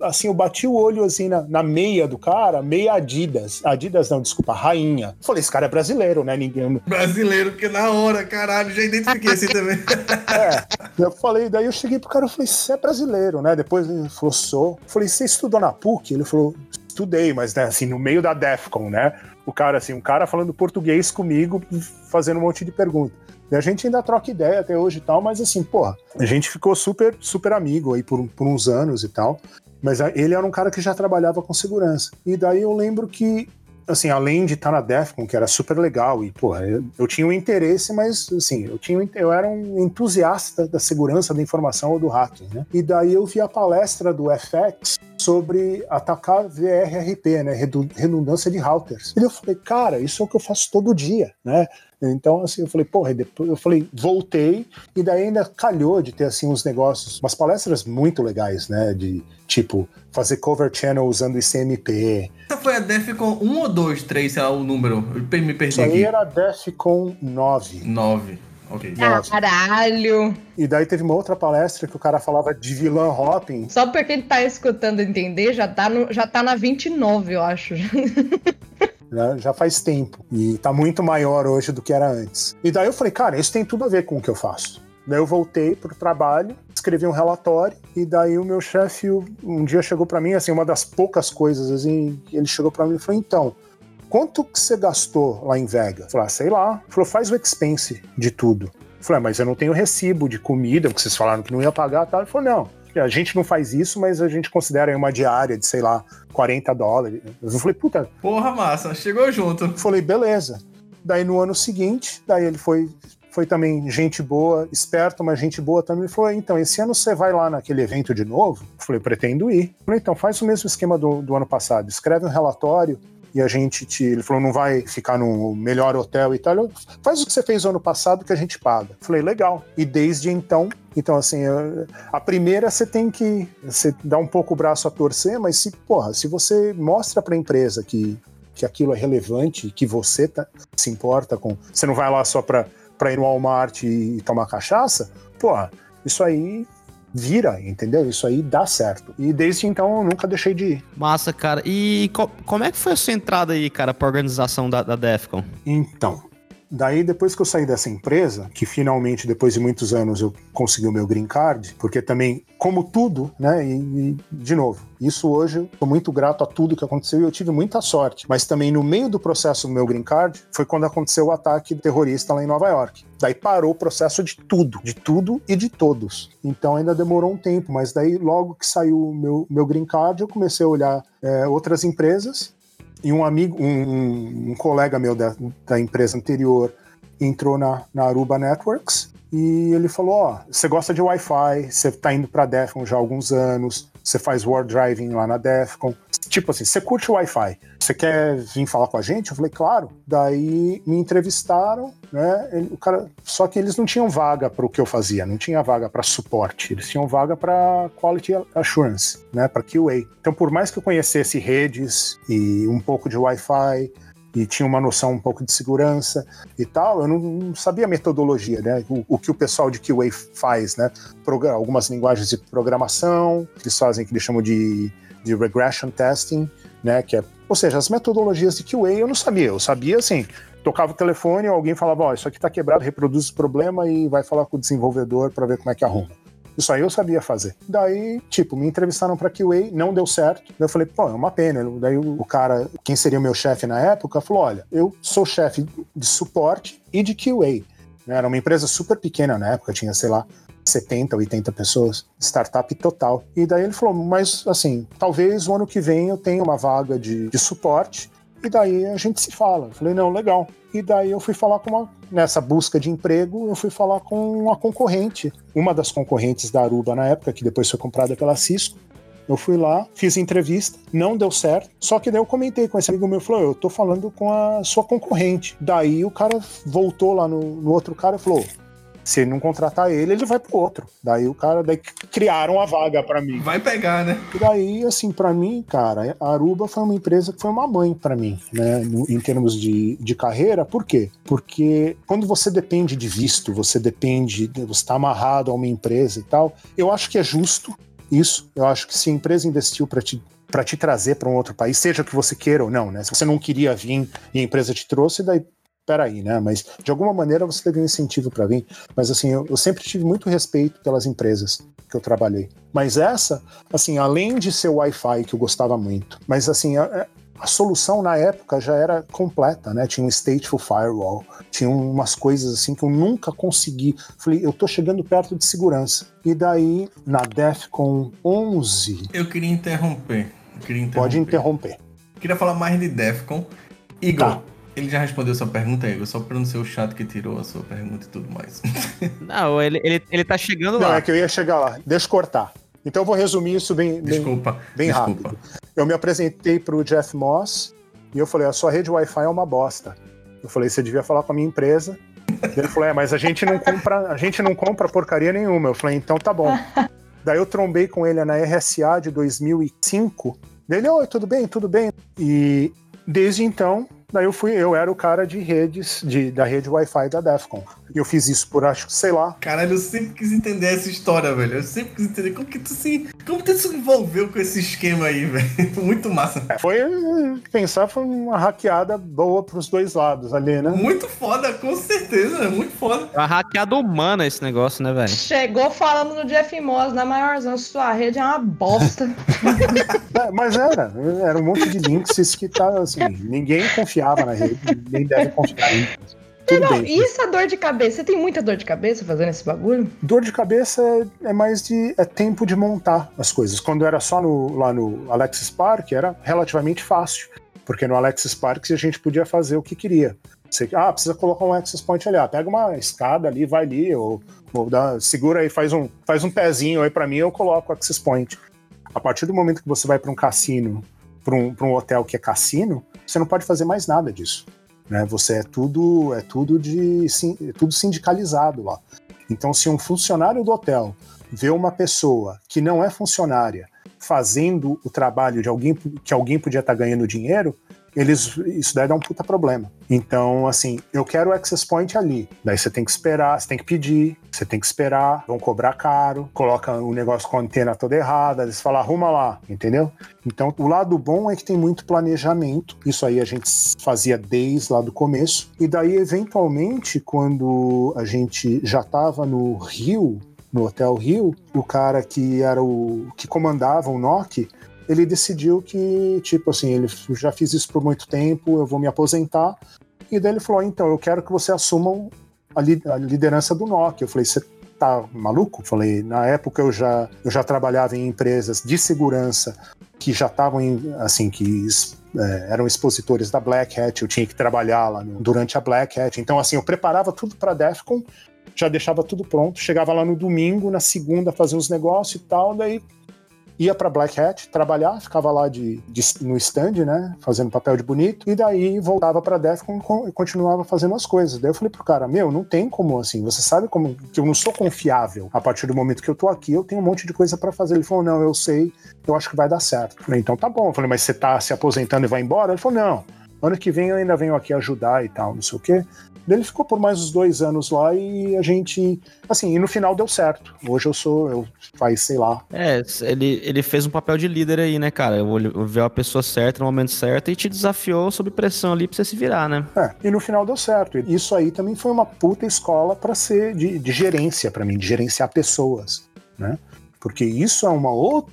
D: Assim, eu bati o olho, assim, na, na meia do cara, meia Adidas. Adidas não, desculpa, rainha. Eu falei, esse cara é brasileiro, né? Ninguém,
B: Brasileiro, que na hora, caralho, já identifiquei [laughs] assim também.
D: É, eu falei, daí eu cheguei pro cara e falei, você é brasileiro, né? Depois ele falou, sou. Eu falei, você estudou na PUC? Ele falou, estudei, mas né, assim, no meio da DEFCON, né? O cara, assim, um cara falando português comigo, fazendo um monte de perguntas. E a gente ainda troca ideia até hoje e tal, mas assim, porra, a gente ficou super, super amigo aí por, por uns anos e tal. Mas ele era um cara que já trabalhava com segurança. E daí eu lembro que assim, além de estar na Defcon, que era super legal, e, porra, eu, eu tinha um interesse, mas, assim, eu, tinha, eu era um entusiasta da segurança da informação ou do hacking, né? E daí eu vi a palestra do FX sobre atacar VRRP, né? redu- Redundância de routers. E eu falei, cara, isso é o que eu faço todo dia, né? Então, assim, eu falei, porra, e depois eu falei, voltei, e daí ainda calhou de ter, assim, uns negócios, umas palestras muito legais, né? De, tipo, fazer cover channel usando ICMP,
B: Essa foi a Defcon 1 ou 2, 3, sei lá o número. Eu me perdi
D: Isso aí era Defcon 9.
B: 9. Ok.
D: Nossa.
A: Caralho!
D: E daí teve uma outra palestra que o cara falava de vilã hopping.
A: Só pra quem tá escutando entender, já tá, no, já tá na 29, eu acho. [laughs]
D: né, já faz tempo. E tá muito maior hoje do que era antes. E daí eu falei, cara, isso tem tudo a ver com o que eu faço. Daí eu voltei pro trabalho, escrevi um relatório, e daí o meu chefe um dia chegou pra mim, assim, uma das poucas coisas, assim, ele chegou pra mim e falou, então, quanto que você gastou lá em Vegas? Eu falei, ah, sei lá. Ele falou, faz o expense de tudo. Falei, ah, mas eu não tenho recibo de comida, porque vocês falaram que não ia pagar, tal. Ele falou, não, a gente não faz isso, mas a gente considera aí uma diária de, sei lá, 40 dólares. Eu falei, puta,
B: Porra, massa. Chegou junto.
D: falei, beleza. Daí no ano seguinte, daí ele foi, foi também gente boa, esperto, mas gente boa também. Ele falou, então, esse ano você vai lá naquele evento de novo? Eu falei, pretendo ir. Eu falei, então, faz o mesmo esquema do, do ano passado. Escreve um relatório e a gente te. Ele falou, não vai ficar no melhor hotel e tal. Eu, faz o que você fez ano passado que a gente paga. Falei, legal. E desde então. Então, assim, a primeira você tem que. Você dá um pouco o braço a torcer, mas se, porra, se você mostra pra empresa que que aquilo é relevante, que você tá- se importa com. Você não vai lá só pra ir no Walmart e, tomar cachaça, porra, isso aí vira, entendeu? Isso aí dá certo. E desde então eu nunca deixei de ir.
C: Massa, cara. E co- como é que foi a sua entrada aí, cara, pra organização da, da Defcon?
D: Então, Daí, depois que eu saí dessa empresa, que finalmente, depois de muitos anos, eu consegui o meu green card, porque também, como tudo, né? E, e de novo, isso hoje eu sou muito grato a tudo que aconteceu e eu tive muita sorte. Mas também no meio do processo do meu green card foi quando aconteceu o ataque terrorista lá em Nova York. Daí parou o processo de tudo, de tudo e de todos. Então ainda demorou um tempo, mas daí logo que saiu o meu, meu green card, eu comecei a olhar é, outras empresas e um amigo, um, um colega meu da, da, empresa anterior entrou na, na Aruba Networks e ele falou: Ó, oh, você gosta de Wi-Fi, você tá indo para Defcon já há alguns anos, você faz war driving lá na Defcon. Tipo assim, você curte Wi-Fi, você quer vir falar com a gente? Eu falei, claro. Daí me entrevistaram, né? O cara, só que eles não tinham vaga para o que eu fazia, não tinha vaga para suporte, eles tinham vaga para quality assurance, né? Para QA. Então, por mais que eu conhecesse redes e um pouco de Wi-Fi, e tinha uma noção um pouco de segurança e tal, eu não, não sabia a metodologia, né? O, o, que o pessoal de QA faz, né? algumas linguagens de programação, eles fazem que eles chamam de, de regression testing, né? Que é, ou seja, as metodologias de QA eu não sabia, eu sabia assim, tocava o telefone, alguém falava, ó, oh, isso aqui tá quebrado, reproduz o problema e vai falar com o desenvolvedor para ver como é que arruma. Isso aí eu sabia fazer. Daí, tipo, me entrevistaram para QA, não deu certo. Daí eu falei, pô, é uma pena. Daí o cara, quem seria o meu chefe na época, falou: olha, eu sou chefe de suporte e de QA. Era uma empresa super pequena na época, tinha, sei lá, 70, 80 pessoas, startup total. E daí ele falou: Mas assim, talvez o ano que vem eu tenha uma vaga de, de suporte e daí a gente se fala. Eu falei, não, legal. E daí eu fui falar com uma. Nessa busca de emprego, eu fui falar com uma concorrente, uma das concorrentes da Aruba na época, que depois foi comprada pela Cisco. Eu fui lá, fiz entrevista, não deu certo. Só que daí eu comentei com esse amigo meu, falou: Eu tô falando com a sua concorrente. Daí o cara voltou lá no, no outro cara e falou: se não contratar ele, ele vai pro outro. Daí o cara, daí criaram a vaga para mim.
B: Vai pegar, né?
D: E daí, assim, para mim, cara, a Aruba foi uma empresa que foi uma mãe para mim, né? em termos de, de carreira. Por quê? Porque quando você depende de visto, você depende, você está amarrado a uma empresa e tal, eu acho que é justo isso. Eu acho que se a empresa investiu para te para te trazer para um outro país, seja o que você queira ou não, né? Se você não queria vir e a empresa te trouxe, daí peraí, né? Mas de alguma maneira você teve um incentivo para vir. Mas assim, eu, eu, sempre tive muito respeito pelas empresas que eu trabalhei. Mas essa, assim, além de ser o Wi-Fi que eu gostava muito, mas assim, a, a solução na época já era completa, né? Tinha um stateful firewall, tinha umas coisas assim que eu nunca consegui. Falei, eu tô chegando perto de segurança. E daí, na DEFCON 11.
B: Eu queria interromper. Eu queria interromper.
D: Pode interromper.
B: Eu queria falar mais de DEFCON. Igor, tá. Ele já respondeu sua pergunta, Igor, só pra não ser o chato que tirou a sua pergunta e tudo mais. [laughs]
C: Não, ele, ele, ele tá chegando
D: não,
C: lá.
D: Não, é que eu ia chegar lá. Deixa eu cortar. Então eu vou resumir isso bem,
B: desculpa,
D: bem, bem
B: desculpa.
D: rápido. Eu me apresentei pro Jeff Moss e eu falei, a sua rede Wi-Fi é uma bosta. Eu falei, você devia falar com a minha empresa. Ele falou, é, mas a gente não compra, a gente não compra porcaria nenhuma. Eu falei, então tá bom. [laughs] Daí eu trombei com ele na RSA de 2005. Ele, oi, tudo bem, tudo bem. E desde então Daí eu fui, eu era o cara de redes, de, da rede Wi-Fi da Defcon. E eu fiz isso por acho que, sei lá.
B: Caralho, eu sempre quis entender essa história, velho. Eu sempre quis entender como que tu se. Como tu se envolveu com esse esquema aí, [laughs] velho. Muito massa.
D: É, foi pensar, foi uma hackeada boa pros dois lados ali, né?
B: Muito foda, com certeza, muito foda.
C: Uma hackeada humana esse negócio, né, velho?
A: Chegou falando no Jeff Moss, na maiorzão, sua rede é uma bosta. [laughs]
D: é, mas era, era um monte de links que tá assim, ninguém confiava confiava na rede, nem deve confiar
A: Tudo não, bem. E essa dor de cabeça? Você tem muita dor de cabeça fazendo esse bagulho?
D: Dor de cabeça é, é mais de é tempo de montar as coisas. Quando era só no, lá no Alexis Park, era relativamente fácil. Porque no Alexis Park a gente podia fazer o que queria. Você, ah, precisa colocar um access point ali. Ah, pega uma escada ali, vai ali, ou, ou dá, segura aí, faz um, faz um pezinho aí para mim, eu coloco o access point. A partir do momento que você vai para um cassino, para um, um hotel que é cassino, você não pode fazer mais nada disso. Né? Você é tudo é tudo de é tudo sindicalizado lá. Então, se um funcionário do hotel vê uma pessoa que não é funcionária fazendo o trabalho de alguém que alguém podia estar ganhando dinheiro, eles isso daí dá um puta problema. Então, assim, eu quero o access point ali. Daí você tem que esperar, você tem que pedir, você tem que esperar, vão cobrar caro, coloca o negócio com a antena toda errada, eles falam, arruma lá, entendeu? Então, o lado bom é que tem muito planejamento. Isso aí a gente fazia desde lá do começo. E daí, eventualmente, quando a gente já estava no Rio, no Hotel Rio, o cara que era o que comandava o NOC, ele decidiu que, tipo assim, ele já fiz isso por muito tempo, eu vou me aposentar. E daí ele falou: então, eu quero que você assuma a, li a liderança do NOC. Eu falei: você tá maluco? Eu falei: na época eu já, eu já trabalhava em empresas de segurança que já estavam, assim, que é, eram expositores da Black Hat, eu tinha que trabalhar lá no, durante a Black Hat. Então, assim, eu preparava tudo para DEFCON, já deixava tudo pronto, chegava lá no domingo, na segunda fazia uns negócios e tal, daí ia para Black Hat trabalhar, ficava lá de, de, no stand, né, fazendo papel de bonito, e daí voltava para Defcon e continuava fazendo as coisas. Daí eu falei pro cara, meu, não tem como assim, você sabe como que eu não sou confiável. A partir do momento que eu tô aqui, eu tenho um monte de coisa para fazer. Ele falou, não, eu sei, eu acho que vai dar certo. Falei, então tá bom. Eu falei, mas você tá se aposentando e vai embora? Ele falou, não. Ano que vem eu ainda venho aqui ajudar e tal, não sei o quê. Ele ficou por mais uns dois anos lá e a gente. Assim, e no final deu certo. Hoje eu sou. Eu faz, sei lá.
C: É, ele, ele fez um papel de líder aí, né, cara? Eu ver a pessoa certa no momento certo e te desafiou sob pressão ali pra você se virar, né?
D: É, e no final deu certo. Isso aí também foi uma puta escola para ser de, de gerência para mim, de gerenciar pessoas, né? Porque isso é uma outra.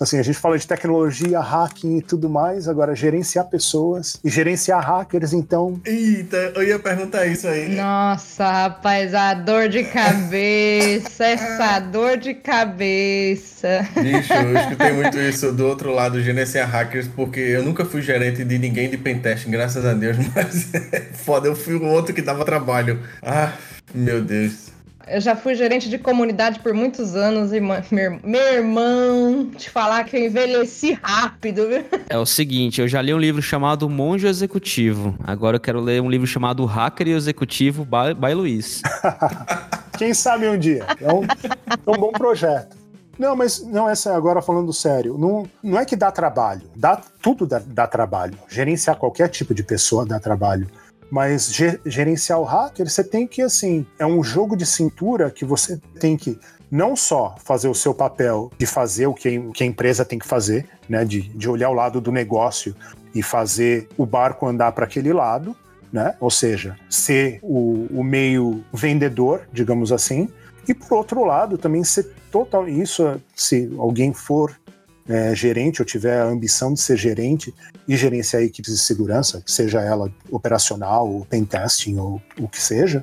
D: Assim, a gente fala de tecnologia, hacking e tudo mais, agora gerenciar pessoas e gerenciar hackers, então.
B: Eita, eu ia perguntar isso aí.
A: Nossa, rapaz, a dor de cabeça, essa dor de cabeça.
B: Bicho, eu escutei muito isso do outro lado, gerenciar hackers, porque eu nunca fui gerente de ninguém de pentest, graças a Deus, [laughs] mas é foda, eu fui o outro que dava trabalho. Ah, meu Deus.
A: Eu já fui gerente de comunidade por muitos anos e meu, meu irmão, te falar que eu envelheci rápido, viu? [laughs]
C: É o seguinte, eu já li um livro chamado Monge Executivo. Agora eu quero ler um livro chamado Hacker e Executivo by, by Luiz. [laughs]
D: Quem sabe um dia. É um, é um bom projeto. Não, mas não, essa agora falando sério, não, não é que dá trabalho, dá tudo dá, dá trabalho. Gerenciar qualquer tipo de pessoa dá trabalho. Mas gerenciar o hacker, você tem que, assim, é um jogo de cintura que você tem que não só fazer o seu papel de fazer o que a, empresa tem que fazer, né, de, de olhar o lado do negócio e fazer o barco andar para aquele lado, né, ou seja, ser o, o meio vendedor, digamos assim, e por outro lado também ser total isso se alguém for é, gerente ou tiver a ambição de ser gerente e gerenciar equipes de segurança, seja ela operacional, ou pentesting ou o que seja,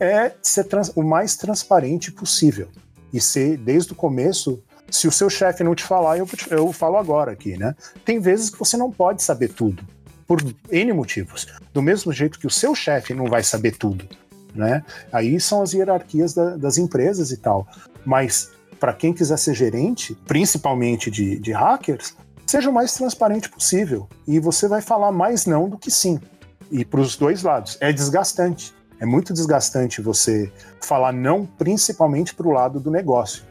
D: é ser o mais transparente possível e ser desde o começo. Se o seu chefe não te falar, eu, eu falo agora aqui, né? Tem vezes que você não pode saber tudo, por N motivos. Do mesmo jeito que o seu chefe não vai saber tudo, né? Aí são as hierarquias da, das empresas e tal. Mas para quem quiser ser gerente, principalmente de, de hackers, seja o mais transparente possível. E você vai falar mais não do que sim. E para os dois lados. É desgastante. É muito desgastante você falar não, principalmente para o lado do negócio.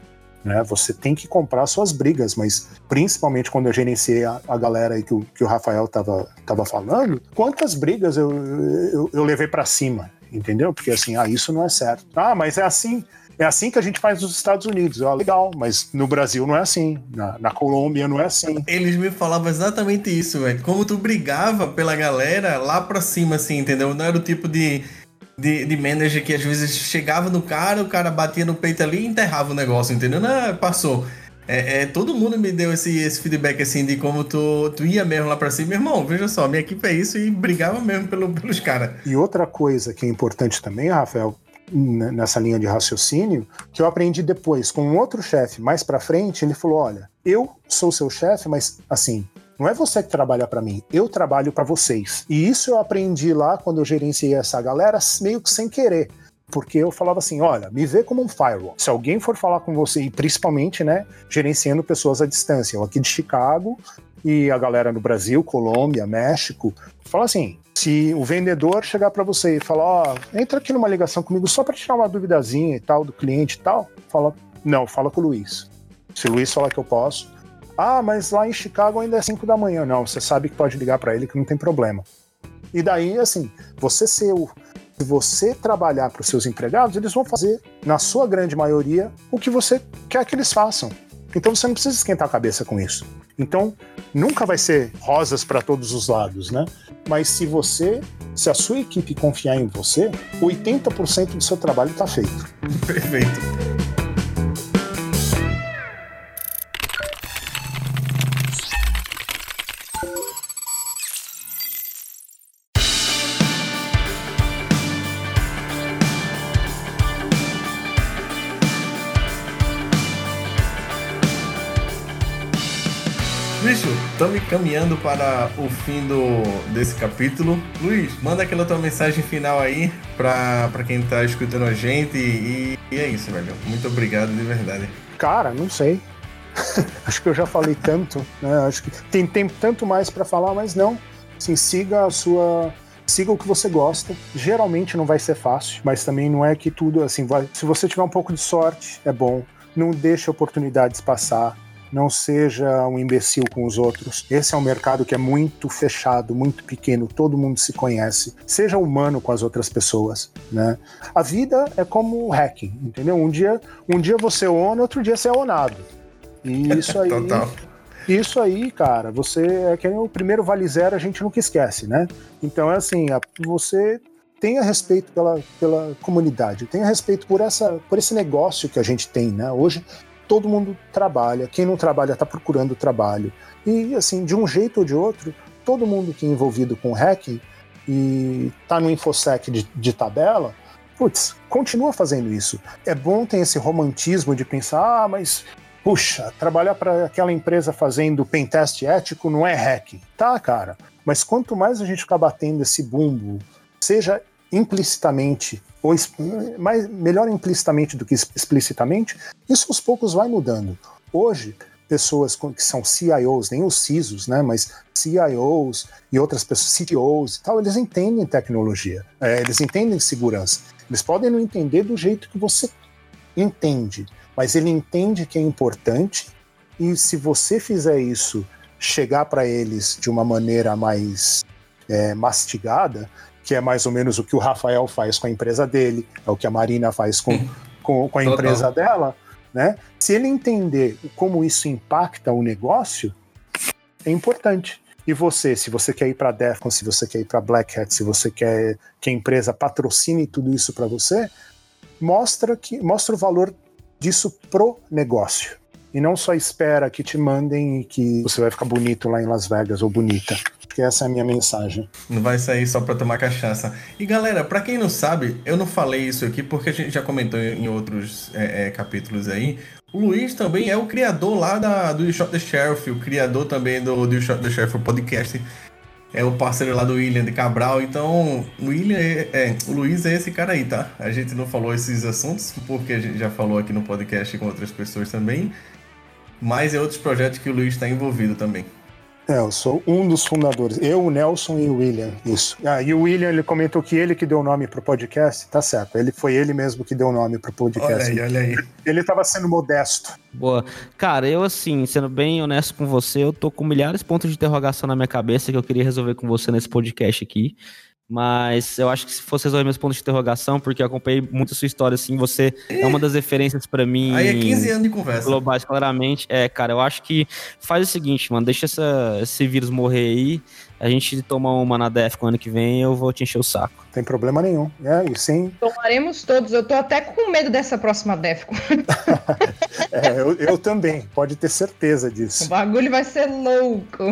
D: Né? Você tem que comprar suas brigas, mas principalmente quando eu gerenciei a, a galera aí que o, que o Rafael estava tava falando, quantas brigas eu, eu, eu levei para cima, entendeu? Porque assim, ah, isso não é certo. Ah, mas é assim. É assim que a gente faz nos Estados Unidos. Ah, legal, mas no Brasil não é assim. Na, na Colômbia não é assim.
B: Eles me falavam exatamente isso, velho. Como tu brigava pela galera lá pra cima, assim, entendeu? Não era o tipo de, de, de manager que às vezes chegava no cara, o cara batia no peito ali e enterrava o negócio, entendeu? Não, passou. É, é, todo mundo me deu esse, esse feedback assim de como tu, tu ia mesmo lá pra cima. Meu irmão, veja só, minha equipe é isso e brigava mesmo pelo, pelos caras.
D: E outra coisa que é importante também, Rafael, nessa linha de raciocínio, que eu aprendi depois com um outro chefe mais para frente, ele falou: "Olha, eu sou seu chefe, mas assim, não é você que trabalha para mim, eu trabalho para vocês". E isso eu aprendi lá quando eu gerenciei essa galera meio que sem querer. Porque eu falava assim, olha, me vê como um firewall. Se alguém for falar com você, e principalmente, né, gerenciando pessoas à distância, eu aqui de Chicago e a galera no Brasil, Colômbia, México, fala assim, se o vendedor chegar para você e falar, ó, oh, entra aqui numa ligação comigo só para tirar uma duvidazinha e tal do cliente e tal, fala, não, fala com o Luiz. Se o Luiz falar que eu posso, Ah, mas lá em Chicago ainda é 5 da manhã. Não, você sabe que pode ligar para ele que não tem problema. E daí, assim, você ser o. Se você trabalhar para os seus empregados, eles vão fazer, na sua grande maioria, o que você quer que eles façam. Então você não precisa esquentar a cabeça com isso. Então, nunca vai ser rosas para todos os lados, né? Mas se você, se a sua equipe confiar em você, 80% do seu trabalho está feito. [laughs]
B: Perfeito. Estamos caminhando para o fim do, desse capítulo. Luiz, manda aquela tua mensagem final aí para quem tá escutando a gente e, e é isso, velho. Muito obrigado de verdade.
D: Cara, não sei. [laughs] Acho que eu já falei tanto, né? Acho que tem tempo tanto mais para falar, mas não. Assim, siga a sua siga o que você gosta. Geralmente não vai ser fácil, mas também não é que tudo assim vai. Se você tiver um pouco de sorte, é bom. Não deixe oportunidades passar não seja um imbecil com os outros. Esse é um mercado que é muito fechado, muito pequeno, todo mundo se conhece. Seja humano com as outras pessoas, né? A vida é como hacking, entendeu? Um dia, um dia você é ona, outro dia você é onado. E isso [laughs] aí. Total. Isso aí, cara, você é que o primeiro vale zero a gente nunca esquece, né? Então é assim, você tenha respeito pela, pela comunidade, tenha respeito por, essa, por esse negócio que a gente tem, né? Hoje todo mundo trabalha, quem não trabalha está procurando trabalho. E, assim, de um jeito ou de outro, todo mundo que é envolvido com hacking e está no InfoSec de, de tabela, putz, continua fazendo isso. É bom ter esse romantismo de pensar, ah, mas puxa, trabalhar para aquela empresa fazendo pentest ético não é hacking. Tá, cara. Mas quanto mais a gente ficar batendo esse bumbo, seja implicitamente ou mais, melhor implicitamente do que explicitamente, isso aos poucos vai mudando. Hoje, pessoas que são CIOs, nem os CISOs, né, mas CIOs e outras pessoas, CTOs e tal, eles entendem tecnologia, é, eles entendem segurança. Eles podem não entender do jeito que você entende, mas ele entende que é importante e se você fizer isso chegar para eles de uma maneira mais é, mastigada, que é mais ou menos o que o Rafael faz com a empresa dele, é o que a Marina faz com, com, com, a empresa dela, né? Se ele entender como isso impacta o negócio, é importante. E você, se você quer ir para a Defcon, se você quer ir para Black Hat, se você quer que a empresa patrocine tudo isso para você, mostra que mostra o valor disso pro negócio. E não só espera que te mandem e que você vai ficar bonito lá em Las Vegas ou bonita que essa é a minha mensagem.
B: Não vai sair só para tomar cachaça. E galera, para quem não sabe, eu não falei isso aqui porque a gente já comentou em outros é, é, capítulos aí. O Luiz também é o criador lá da, do You Shot the Sheriff, o criador também do, do You Shot the Sheriff podcast. É o parceiro lá do William de Cabral. Então, o William é, é, o Luiz é esse cara aí, tá? A gente não falou esses assuntos porque a gente já falou aqui no podcast com outras pessoas também. Mas é outros projetos que o Luiz está envolvido também.
D: É, eu sou um dos fundadores. Eu, o Nelson e o William, isso. Ah, e o William, ele comentou que ele que deu o nome pro podcast, tá certo. Ele foi ele mesmo que deu o nome pro podcast.
B: Olha aí, olha aí.
D: Ele tava sendo modesto.
C: Boa. Cara, eu assim, sendo bem honesto com você, eu tô com milhares de pontos de interrogação na minha cabeça que eu queria resolver com você nesse podcast aqui. Mas eu acho que se fosse resolver meus pontos de interrogação, porque eu acompanhei muito a sua história, assim, você é, é uma das referências para mim.
B: Aí é 15 anos de conversa.
C: Globais, claramente. É, cara, eu acho que faz o seguinte, mano, deixa essa, esse vírus morrer aí a gente toma uma na Defcon ano que vem, eu vou te encher o saco.
D: Tem problema nenhum. É, e sim.
A: Tomaremos todos. Eu tô até com medo dessa próxima Defcon. [laughs]
D: é, eu, eu, também, pode ter certeza disso.
A: O bagulho vai ser louco.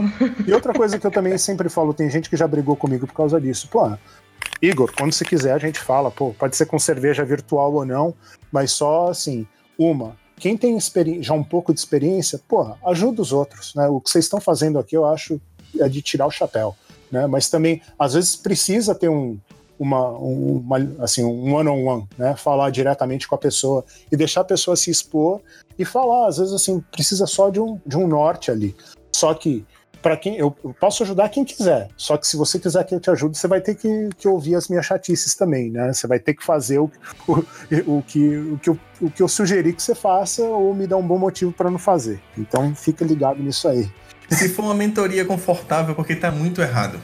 D: E outra coisa que eu também sempre falo, tem gente que já brigou comigo por causa disso. Pô, Igor, quando você quiser a gente fala, pô, pode ser com cerveja virtual ou não, mas só assim, uma, quem tem já um pouco de experiência, porra, ajuda os outros, né? O que vocês estão fazendo aqui, eu acho é de tirar o chapéu, né? Mas também, às vezes, precisa ter um, uma, uma, assim, um one-on-one, -on -one, né? Falar diretamente com a pessoa e deixar a pessoa se expor e falar. Às vezes, assim, precisa só de um, de um norte ali. Só que para quem eu, eu, posso ajudar quem quiser. Só que se você quiser que eu te ajude, você vai ter que, que ouvir as minhas chatices também, né? Você vai ter que fazer o, o, [laughs] o, que, o, que eu, o que eu sugeri que você faça ou me dar um bom motivo para não fazer. Então fica ligado nisso aí.
B: Se for uma mentoria confortável, porque tá muito errado.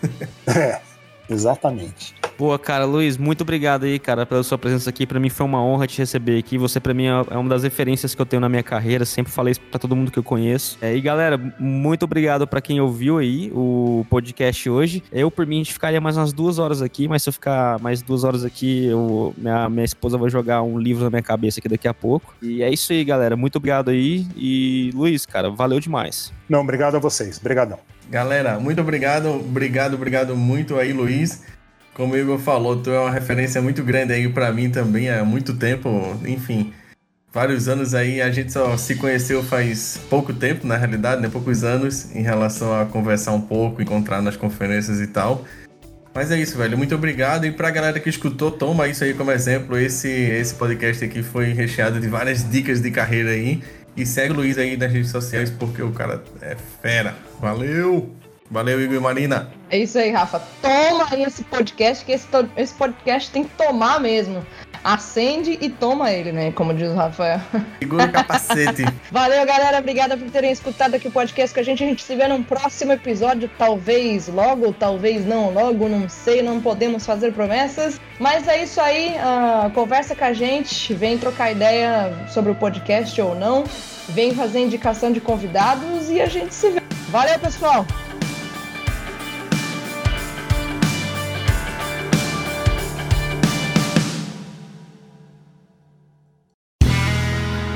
B: [laughs]
D: é, exatamente.
C: Boa, cara, Luiz, muito obrigado aí, cara, pela sua presença aqui. Para mim foi uma honra te receber aqui. Você para mim é uma das referências que eu tenho na minha carreira. Sempre falei isso para todo mundo que eu conheço. É, e galera, muito obrigado para quem ouviu aí o podcast hoje. Eu por mim a gente ficaria mais umas duas horas aqui, mas se eu ficar mais duas horas aqui, eu, minha, minha esposa vai jogar um livro na minha cabeça aqui daqui a pouco. E é isso aí, galera. Muito obrigado aí. E Luiz, cara, valeu demais.
D: Não, obrigado a vocês. Obrigadão.
B: Galera, muito obrigado, obrigado, obrigado muito aí, Luiz. Como o Igor falou, tu é uma referência muito grande aí para mim também há muito tempo, enfim, vários anos aí. A gente só se conheceu faz pouco tempo, na realidade, né? Poucos anos, em relação a conversar um pouco, encontrar nas conferências e tal. Mas é isso, velho. Muito obrigado. E pra galera que escutou, toma isso aí como exemplo. Esse, esse podcast aqui foi recheado de várias dicas de carreira aí. E segue o Luiz aí nas redes sociais, porque o cara é fera. Valeu! Valeu, Igor e Marina.
A: É isso aí, Rafa. Toma aí esse podcast, que esse, esse podcast tem que tomar mesmo. Acende e toma ele, né? Como diz o Rafael. [laughs]
B: Segura o capacete.
A: Valeu, galera. Obrigada por terem escutado aqui o podcast com a gente. A gente se vê num próximo episódio, talvez logo, talvez não logo, não sei, não podemos fazer promessas. Mas é isso aí. Uh, conversa com a gente, vem trocar ideia sobre o podcast ou não. Vem fazer indicação de convidados e a gente se vê. Valeu, pessoal!